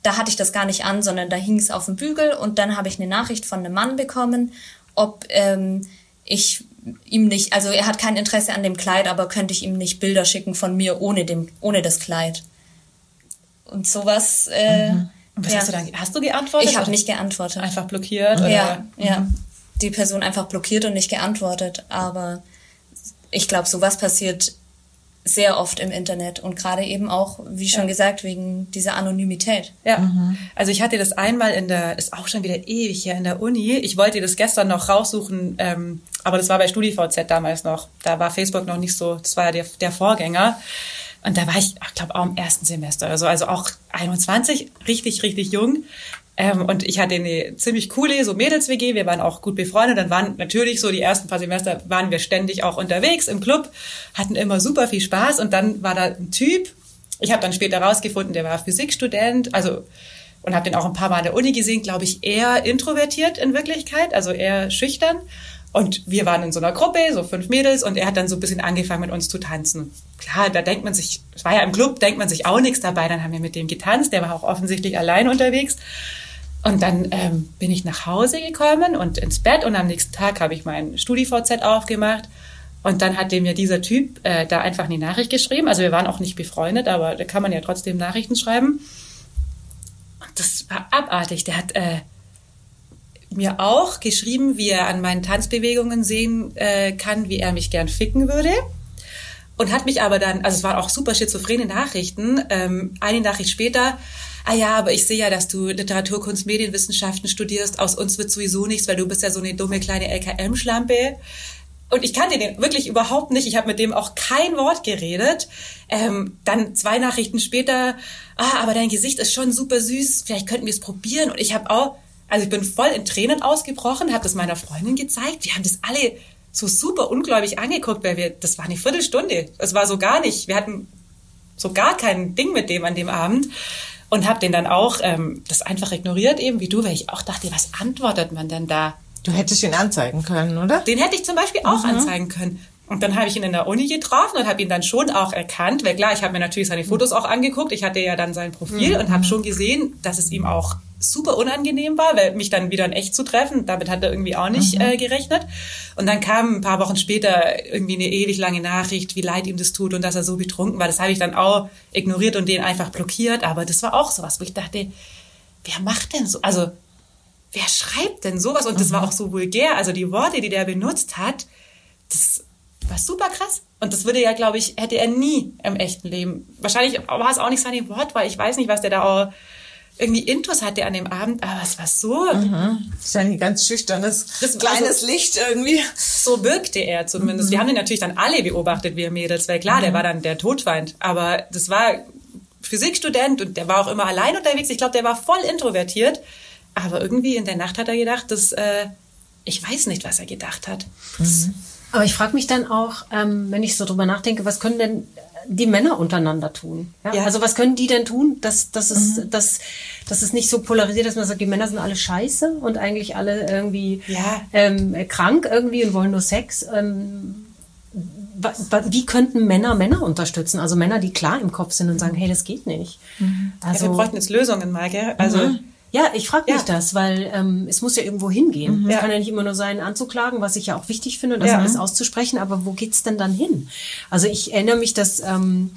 S5: da hatte ich das gar nicht an, sondern da hing es auf dem Bügel und dann habe ich eine Nachricht von einem Mann bekommen, ob ähm, ich ihm nicht, also er hat kein Interesse an dem Kleid, aber könnte ich ihm nicht Bilder schicken von mir ohne dem, ohne das Kleid. Und sowas. Äh,
S2: Und was
S5: ja.
S2: hast du dann? Hast du geantwortet?
S5: Ich habe nicht geantwortet.
S2: einfach blockiert oder?
S5: Ja, ja. Die Person einfach blockiert und nicht geantwortet. Aber ich glaube, sowas passiert sehr oft im Internet und gerade eben auch, wie schon gesagt, wegen dieser Anonymität.
S2: Ja, also ich hatte das einmal in der, ist auch schon wieder ewig hier in der Uni. Ich wollte das gestern noch raussuchen, ähm, aber das war bei StudiVZ damals noch. Da war Facebook noch nicht so, das war ja der, der Vorgänger. Und da war ich, ich glaube, auch im ersten Semester oder so, also auch 21, richtig, richtig jung. Ähm, und ich hatte eine ziemlich coole, so Mädels-WG, wir waren auch gut befreundet. Dann waren natürlich so die ersten paar Semester waren wir ständig auch unterwegs im Club, hatten immer super viel Spaß. Und dann war da ein Typ, ich habe dann später rausgefunden, der war Physikstudent, also und habe den auch ein paar Mal an der Uni gesehen, glaube ich, eher introvertiert in Wirklichkeit, also eher schüchtern. Und wir waren in so einer Gruppe, so fünf Mädels, und er hat dann so ein bisschen angefangen mit uns zu tanzen. Klar, da denkt man sich, es war ja im Club, denkt man sich auch nichts dabei. Dann haben wir mit dem getanzt, der war auch offensichtlich allein unterwegs. Und dann ähm, bin ich nach Hause gekommen und ins Bett und am nächsten Tag habe ich mein StudiVZ aufgemacht. Und dann hat dem ja dieser Typ äh, da einfach eine Nachricht geschrieben. Also wir waren auch nicht befreundet, aber da kann man ja trotzdem Nachrichten schreiben. Und das war abartig. Der hat äh, mir auch geschrieben, wie er an meinen Tanzbewegungen sehen äh, kann, wie er mich gern ficken würde. Und hat mich aber dann, also es waren auch super schizophrene Nachrichten, ähm, eine Nachricht später, ah ja, aber ich sehe ja, dass du Literatur, Kunst, Medienwissenschaften studierst, aus uns wird sowieso nichts, weil du bist ja so eine dumme kleine LKM-Schlampe. Und ich kannte den wirklich überhaupt nicht. Ich habe mit dem auch kein Wort geredet. Ähm, dann zwei Nachrichten später, ah, aber dein Gesicht ist schon super süß, vielleicht könnten wir es probieren. Und ich habe auch, also ich bin voll in Tränen ausgebrochen, habe das meiner Freundin gezeigt. Wir haben das alle so super ungläubig angeguckt, weil wir, das war eine Viertelstunde. Es war so gar nicht, wir hatten so gar kein Ding mit dem an dem Abend und habe den dann auch ähm, das einfach ignoriert, eben wie du, weil ich auch dachte, was antwortet man denn da?
S3: Du hättest ihn anzeigen können, oder?
S2: Den hätte ich zum Beispiel auch anzeigen können. Und dann habe ich ihn in der Uni getroffen und habe ihn dann schon auch erkannt, weil klar, ich habe mir natürlich seine Fotos auch angeguckt. Ich hatte ja dann sein Profil und habe schon gesehen, dass es ihm auch super unangenehm war, weil mich dann wieder in echt zu treffen, damit hat er irgendwie auch nicht äh, gerechnet. Und dann kam ein paar Wochen später irgendwie eine ewig lange Nachricht, wie leid ihm das tut und dass er so betrunken war. Das habe ich dann auch ignoriert und den einfach blockiert. Aber das war auch sowas, wo ich dachte, wer macht denn so? Also wer schreibt denn sowas? Und das war auch so vulgär. Also die Worte, die der benutzt hat, das war super krass. Und das würde ja, glaube ich, hätte er nie im echten Leben. Wahrscheinlich war es auch nicht seine Wortwahl. Ich weiß nicht, was der da auch irgendwie Intus hatte an dem Abend, aber es war so,
S3: Das ist ja ein ganz schüchternes,
S2: Das-
S3: kleines
S2: also-
S3: Licht irgendwie.
S2: so wirkte er zumindest. Wir haben ihn natürlich dann alle beobachtet, wir Mädels, weil klar, der war dann der Todfeind. Aber das war Physikstudent und der war auch immer allein unterwegs. Ich glaube, der war voll introvertiert. Aber irgendwie in der Nacht hat er gedacht, dass, äh, ich weiß nicht, was er gedacht hat.
S4: Aber ich frage mich dann auch, ähm, wenn ich so drüber nachdenke, was können denn die Männer untereinander tun? Ja?
S2: Ja.
S4: Also was können die denn tun, dass, dass, es, dass, dass es nicht so polarisiert, dass man sagt, die Männer sind alle scheiße und eigentlich alle irgendwie
S2: Ja.
S4: ähm, krank irgendwie und wollen nur Sex. Ähm, wie könnten Männer Männer unterstützen? Also Männer, die klar im Kopf sind und sagen, hey, das geht nicht.
S2: ja,
S4: Also,
S2: wir bräuchten jetzt Lösungen, Maike. Also,
S4: ja, ich frage mich
S2: Ja.
S4: das, weil ähm, es muss ja irgendwo hingehen. Es
S2: Ja.
S4: kann ja nicht immer nur sein, anzuklagen, was ich ja auch wichtig finde, das
S2: Ja.
S4: alles auszusprechen, aber wo geht's denn dann hin? Also ich erinnere mich, dass ähm,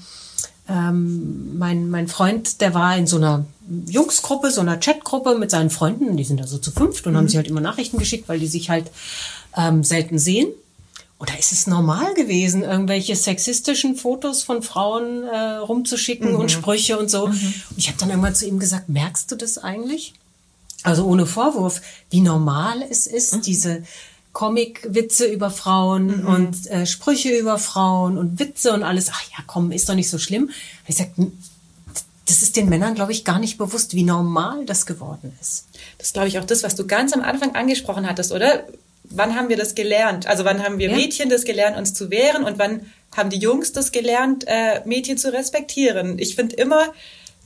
S4: ähm, mein, mein Freund, der war in so einer Jungsgruppe, so einer Chatgruppe mit seinen Freunden, die sind da so zu fünft und haben sich halt immer Nachrichten geschickt, weil die sich halt ähm, selten sehen. Oder ist es normal gewesen, irgendwelche sexistischen Fotos von Frauen äh, rumzuschicken und Sprüche und so? Und ich habe dann irgendwann zu ihm gesagt, merkst du das eigentlich? Also ohne Vorwurf, wie normal es ist, diese Comic-Witze über Frauen und äh, Sprüche über Frauen und Witze und alles. Ach ja, komm, ist doch nicht so schlimm. Ich sag, das ist den Männern, glaube ich, gar nicht bewusst, wie normal das geworden ist.
S2: Das ist, glaube ich, auch das, was du ganz am Anfang angesprochen hattest, oder? Wann haben wir das gelernt? Also wann haben wir
S4: Ja.
S2: Mädchen das gelernt, uns zu wehren und wann haben die Jungs das gelernt, äh, Mädchen zu respektieren? Ich finde immer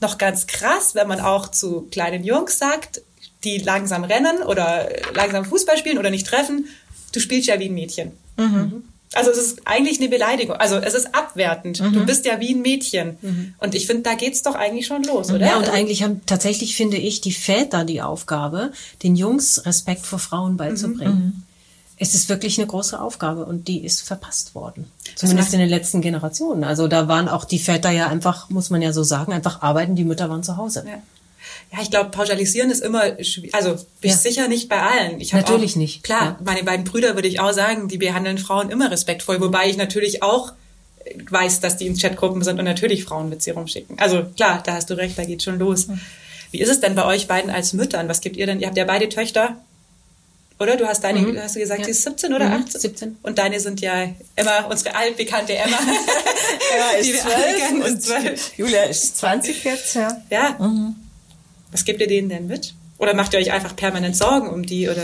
S2: noch ganz krass, wenn man auch zu kleinen Jungs sagt, die langsam rennen oder langsam Fußball spielen oder nicht treffen, du spielst ja wie ein Mädchen. Also es ist eigentlich eine Beleidigung. Also es ist abwertend. Du bist ja wie ein Mädchen. Und ich finde, da geht's doch eigentlich schon los, oder?
S4: Ja, und
S2: Also-
S4: eigentlich haben tatsächlich, finde ich, die Väter die Aufgabe, den Jungs Respekt vor Frauen beizubringen. Es ist wirklich eine große Aufgabe und die ist verpasst worden. Zumindest in den letzten Generationen. Also da waren auch die Väter ja einfach, muss man ja so sagen, einfach arbeiten, die Mütter waren zu Hause.
S2: Ja. Ja, ich glaube, pauschalisieren ist immer, schwi- also bin
S4: Ja.
S2: ich sicher nicht bei allen. Ich
S4: Natürlich
S2: auch,
S4: nicht,
S2: Klar,
S4: ja.
S2: meine beiden Brüder würde ich auch sagen, die behandeln Frauen immer respektvoll, wobei ich natürlich auch äh, weiß, dass die in Chatgruppen sind und natürlich Frauen mit sie rumschicken. Also klar, da hast du recht, da geht schon los. Wie ist es denn bei euch beiden als Müttern? Was gibt ihr denn? Ihr habt ja beide Töchter, oder? Du hast deine, hast du gesagt,
S4: Ja.
S2: sie ist 17 oder
S4: Mhm,
S2: 18?
S4: 17.
S2: Und deine sind ja Emma, unsere altbekannte Emma. [LAUGHS]
S3: Emma
S2: Die
S3: ist
S2: wir alle kennen,
S3: zwölf
S2: ist zwölf.
S3: und Julia ist 20 jetzt, ja.
S2: Ja. Was gebt ihr denen denn mit? Oder macht ihr euch einfach permanent Sorgen um die? Oder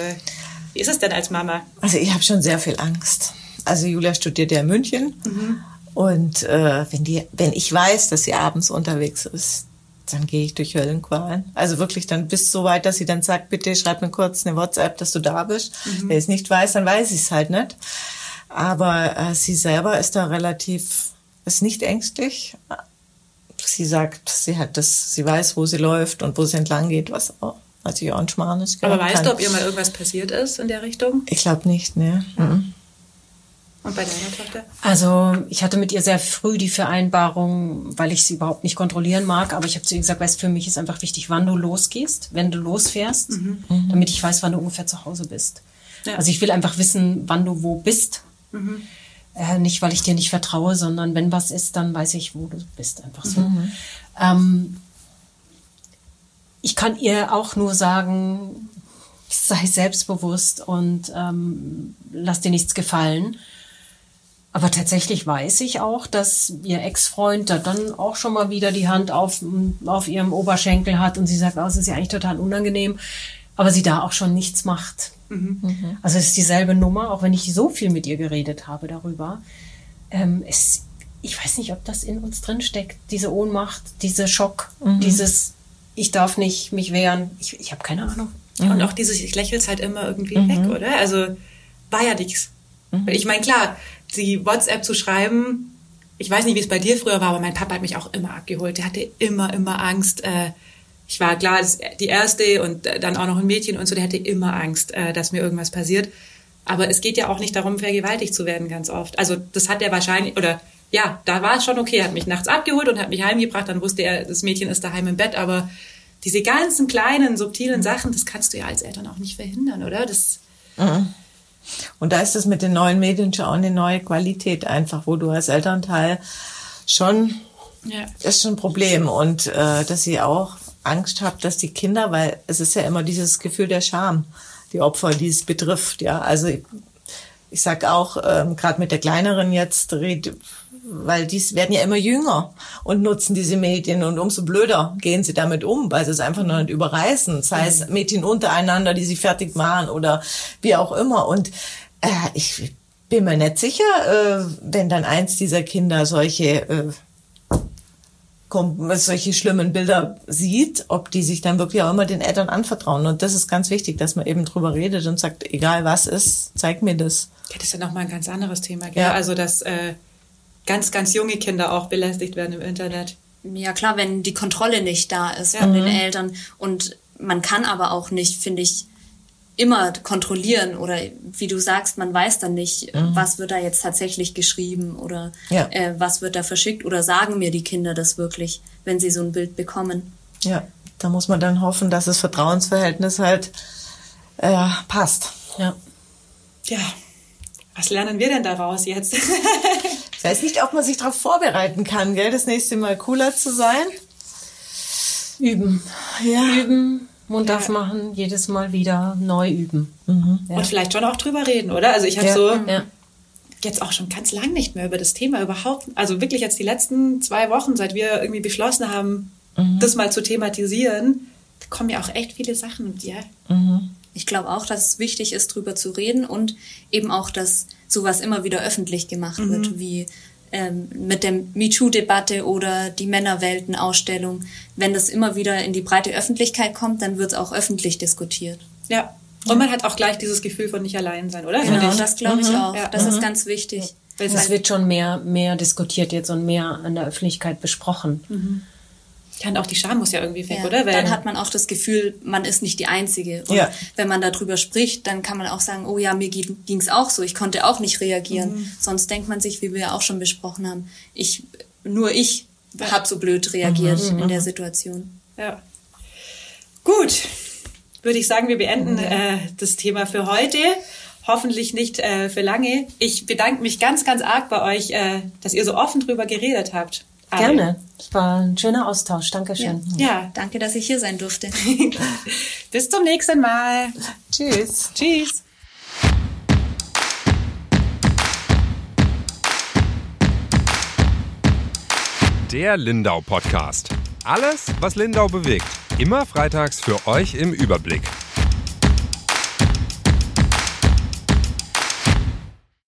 S2: wie ist es denn als Mama?
S3: Also ich habe schon sehr viel Angst. Also Julia studiert ja in München und äh, wenn die, wenn ich weiß, dass sie abends unterwegs ist, dann gehe ich durch Höllenqualen. Also wirklich dann bis so weit, dass sie dann sagt, bitte schreib mir kurz eine WhatsApp, dass du da bist. Wenn ich es nicht weiß, dann weiß ich es halt nicht. Aber äh, sie selber ist da relativ, ist nicht ängstlich. Sie sagt, sie hat das, sie weiß, wo sie läuft und wo sie entlang geht, was auch natürlich auch ein Schmarrn ist.
S2: Aber weißt
S3: Kann-
S2: du, ob ihr mal irgendwas passiert ist in der Richtung?
S3: Ich glaube nicht, ne. Mhm.
S2: Und bei deiner Tochter?
S4: Also ich hatte mit ihr sehr früh die Vereinbarung, weil ich sie überhaupt nicht kontrollieren mag, aber ich habe zu ihr gesagt, weißt, für mich ist einfach wichtig, wann du losgehst, wenn du losfährst, damit ich weiß, wann du ungefähr zu Hause bist.
S2: Ja.
S4: Also ich will einfach wissen, wann du wo bist. Äh, nicht, weil ich dir nicht vertraue, sondern wenn was ist, dann weiß ich, wo du bist. Einfach so. Ähm, ich kann ihr auch nur sagen, sei selbstbewusst und ähm, lass dir nichts gefallen. Aber tatsächlich weiß ich auch, dass ihr Ex-Freund da dann auch schon mal wieder die Hand auf, auf ihrem Oberschenkel hat und sie sagt, oh, es ist ja eigentlich total unangenehm, aber sie da auch schon nichts macht. Also es ist dieselbe Nummer, auch wenn ich so viel mit ihr geredet habe darüber. Ähm, es, ich weiß nicht, ob das in uns drin steckt, diese Ohnmacht, dieser Schock, dieses ich darf nicht mich wehren. Ich, ich habe keine Ahnung.
S2: Und auch dieses, ich lächel's halt immer irgendwie weg, oder? Also war ja nix. Ich meine, klar, die WhatsApp zu schreiben, ich weiß nicht, wie es bei dir früher war, aber mein Papa hat mich auch immer abgeholt. Der hatte immer, immer Angst. Äh, ich war klar die erste und äh, dann auch noch ein Mädchen und so, der hatte immer Angst, äh, dass mir irgendwas passiert. Aber es geht ja auch nicht darum, vergewaltigt zu werden ganz oft. Also das hat er wahrscheinlich, oder ja, da war es schon okay. Er hat mich nachts abgeholt und hat mich heimgebracht. Dann wusste er, das Mädchen ist daheim im Bett. Aber diese ganzen kleinen, subtilen Sachen, das kannst du ja als Eltern auch nicht verhindern, oder? Das,
S3: Und da ist es mit den neuen Medien schon auch eine neue Qualität einfach, wo du als Elternteil schon,
S2: ja.
S3: das ist schon ein Problem. Und äh, dass ihr auch Angst habt, dass die Kinder, weil es ist ja immer dieses Gefühl der Scham, die Opfer, die es betrifft. Ja, also ich, ich sag auch, ähm, gerade mit der kleineren jetzt, red, weil die werden ja immer jünger und nutzen diese Medien und umso blöder gehen sie damit um, weil sie es einfach noch nicht überreißen. Sei es Mädchen untereinander, die sie fertig machen oder wie auch immer. Und äh, ich bin mir nicht sicher, äh, wenn dann eins dieser Kinder solche äh, solche schlimmen Bilder sieht, ob die sich dann wirklich auch immer den Eltern anvertrauen. Und das ist ganz wichtig, dass man eben drüber redet und sagt, egal was ist, zeig mir das.
S2: Ja, das ist ja nochmal ein ganz anderes Thema, gell?
S3: Ja.
S2: Also, dass äh, ganz, ganz junge Kinder auch belästigt werden im Internet.
S5: Ja klar, wenn die Kontrolle nicht da ist
S2: Ja.
S5: von den
S2: Mhm.
S5: Eltern und man kann aber auch nicht, finde ich, immer kontrollieren oder wie du sagst, man weiß dann nicht, was wird da jetzt tatsächlich geschrieben oder
S3: Ja.
S5: äh, was wird da verschickt oder sagen mir die Kinder das wirklich, wenn sie so ein Bild bekommen.
S3: Ja, da muss man dann hoffen, dass das Vertrauensverhältnis halt äh, passt.
S4: Ja.
S2: Ja. Was lernen wir denn daraus jetzt? [LAUGHS]
S3: Ich weiß nicht, ob man sich darauf vorbereiten kann, gell, das nächste Mal cooler zu sein.
S4: Üben.
S3: Ja.
S4: Üben, Mund aufmachen, jedes Mal wieder neu üben.
S2: Und vielleicht schon auch drüber reden, oder? Also ich habe
S4: Ja,
S2: so
S4: ja.
S2: jetzt auch schon ganz lang nicht mehr über das Thema überhaupt, also wirklich jetzt die letzten zwei Wochen, seit wir irgendwie beschlossen haben, das mal zu thematisieren, da kommen ja auch echt viele Sachen und ja.
S5: Ich glaube auch, dass es wichtig ist, drüber zu reden und eben auch, dass sowas immer wieder öffentlich gemacht wird, wie ähm, mit der MeToo-Debatte oder die Männerwelten-Ausstellung. Wenn das immer wieder in die breite Öffentlichkeit kommt, dann wird es auch öffentlich diskutiert.
S2: Ja. Und man hat auch gleich dieses Gefühl von nicht allein sein, oder?
S5: Genau, das glaube ich auch.
S2: Ja.
S5: Das ist ganz wichtig.
S4: Es
S2: halt
S4: wird schon mehr, mehr diskutiert jetzt und mehr an der Öffentlichkeit besprochen.
S2: Kann auch die Scham muss ja irgendwie weg,
S5: Ja,
S2: oder? Weil,
S5: dann hat man auch das Gefühl, man ist nicht die Einzige. Und
S3: Ja.
S5: wenn man darüber spricht, dann kann man auch sagen, oh ja, mir ging es auch so, ich konnte auch nicht reagieren. Sonst denkt man sich, wie wir ja auch schon besprochen haben, ich, nur ich habe so blöd reagiert in der Situation.
S2: Ja. Gut, würde ich sagen, wir beenden äh, das Thema für heute. Hoffentlich nicht äh, für lange. Ich bedanke mich ganz, ganz arg bei euch, äh, dass ihr so offen drüber geredet habt. Alle.
S4: Gerne. Es war ein schöner Austausch. Dankeschön.
S2: Ja.
S5: Danke, dass ich hier sein durfte. [LAUGHS]
S2: Bis zum nächsten Mal.
S3: Tschüss.
S2: Tschüss.
S1: Der Lindau Podcast. Alles, was Lindau bewegt. Immer freitags für euch im Überblick.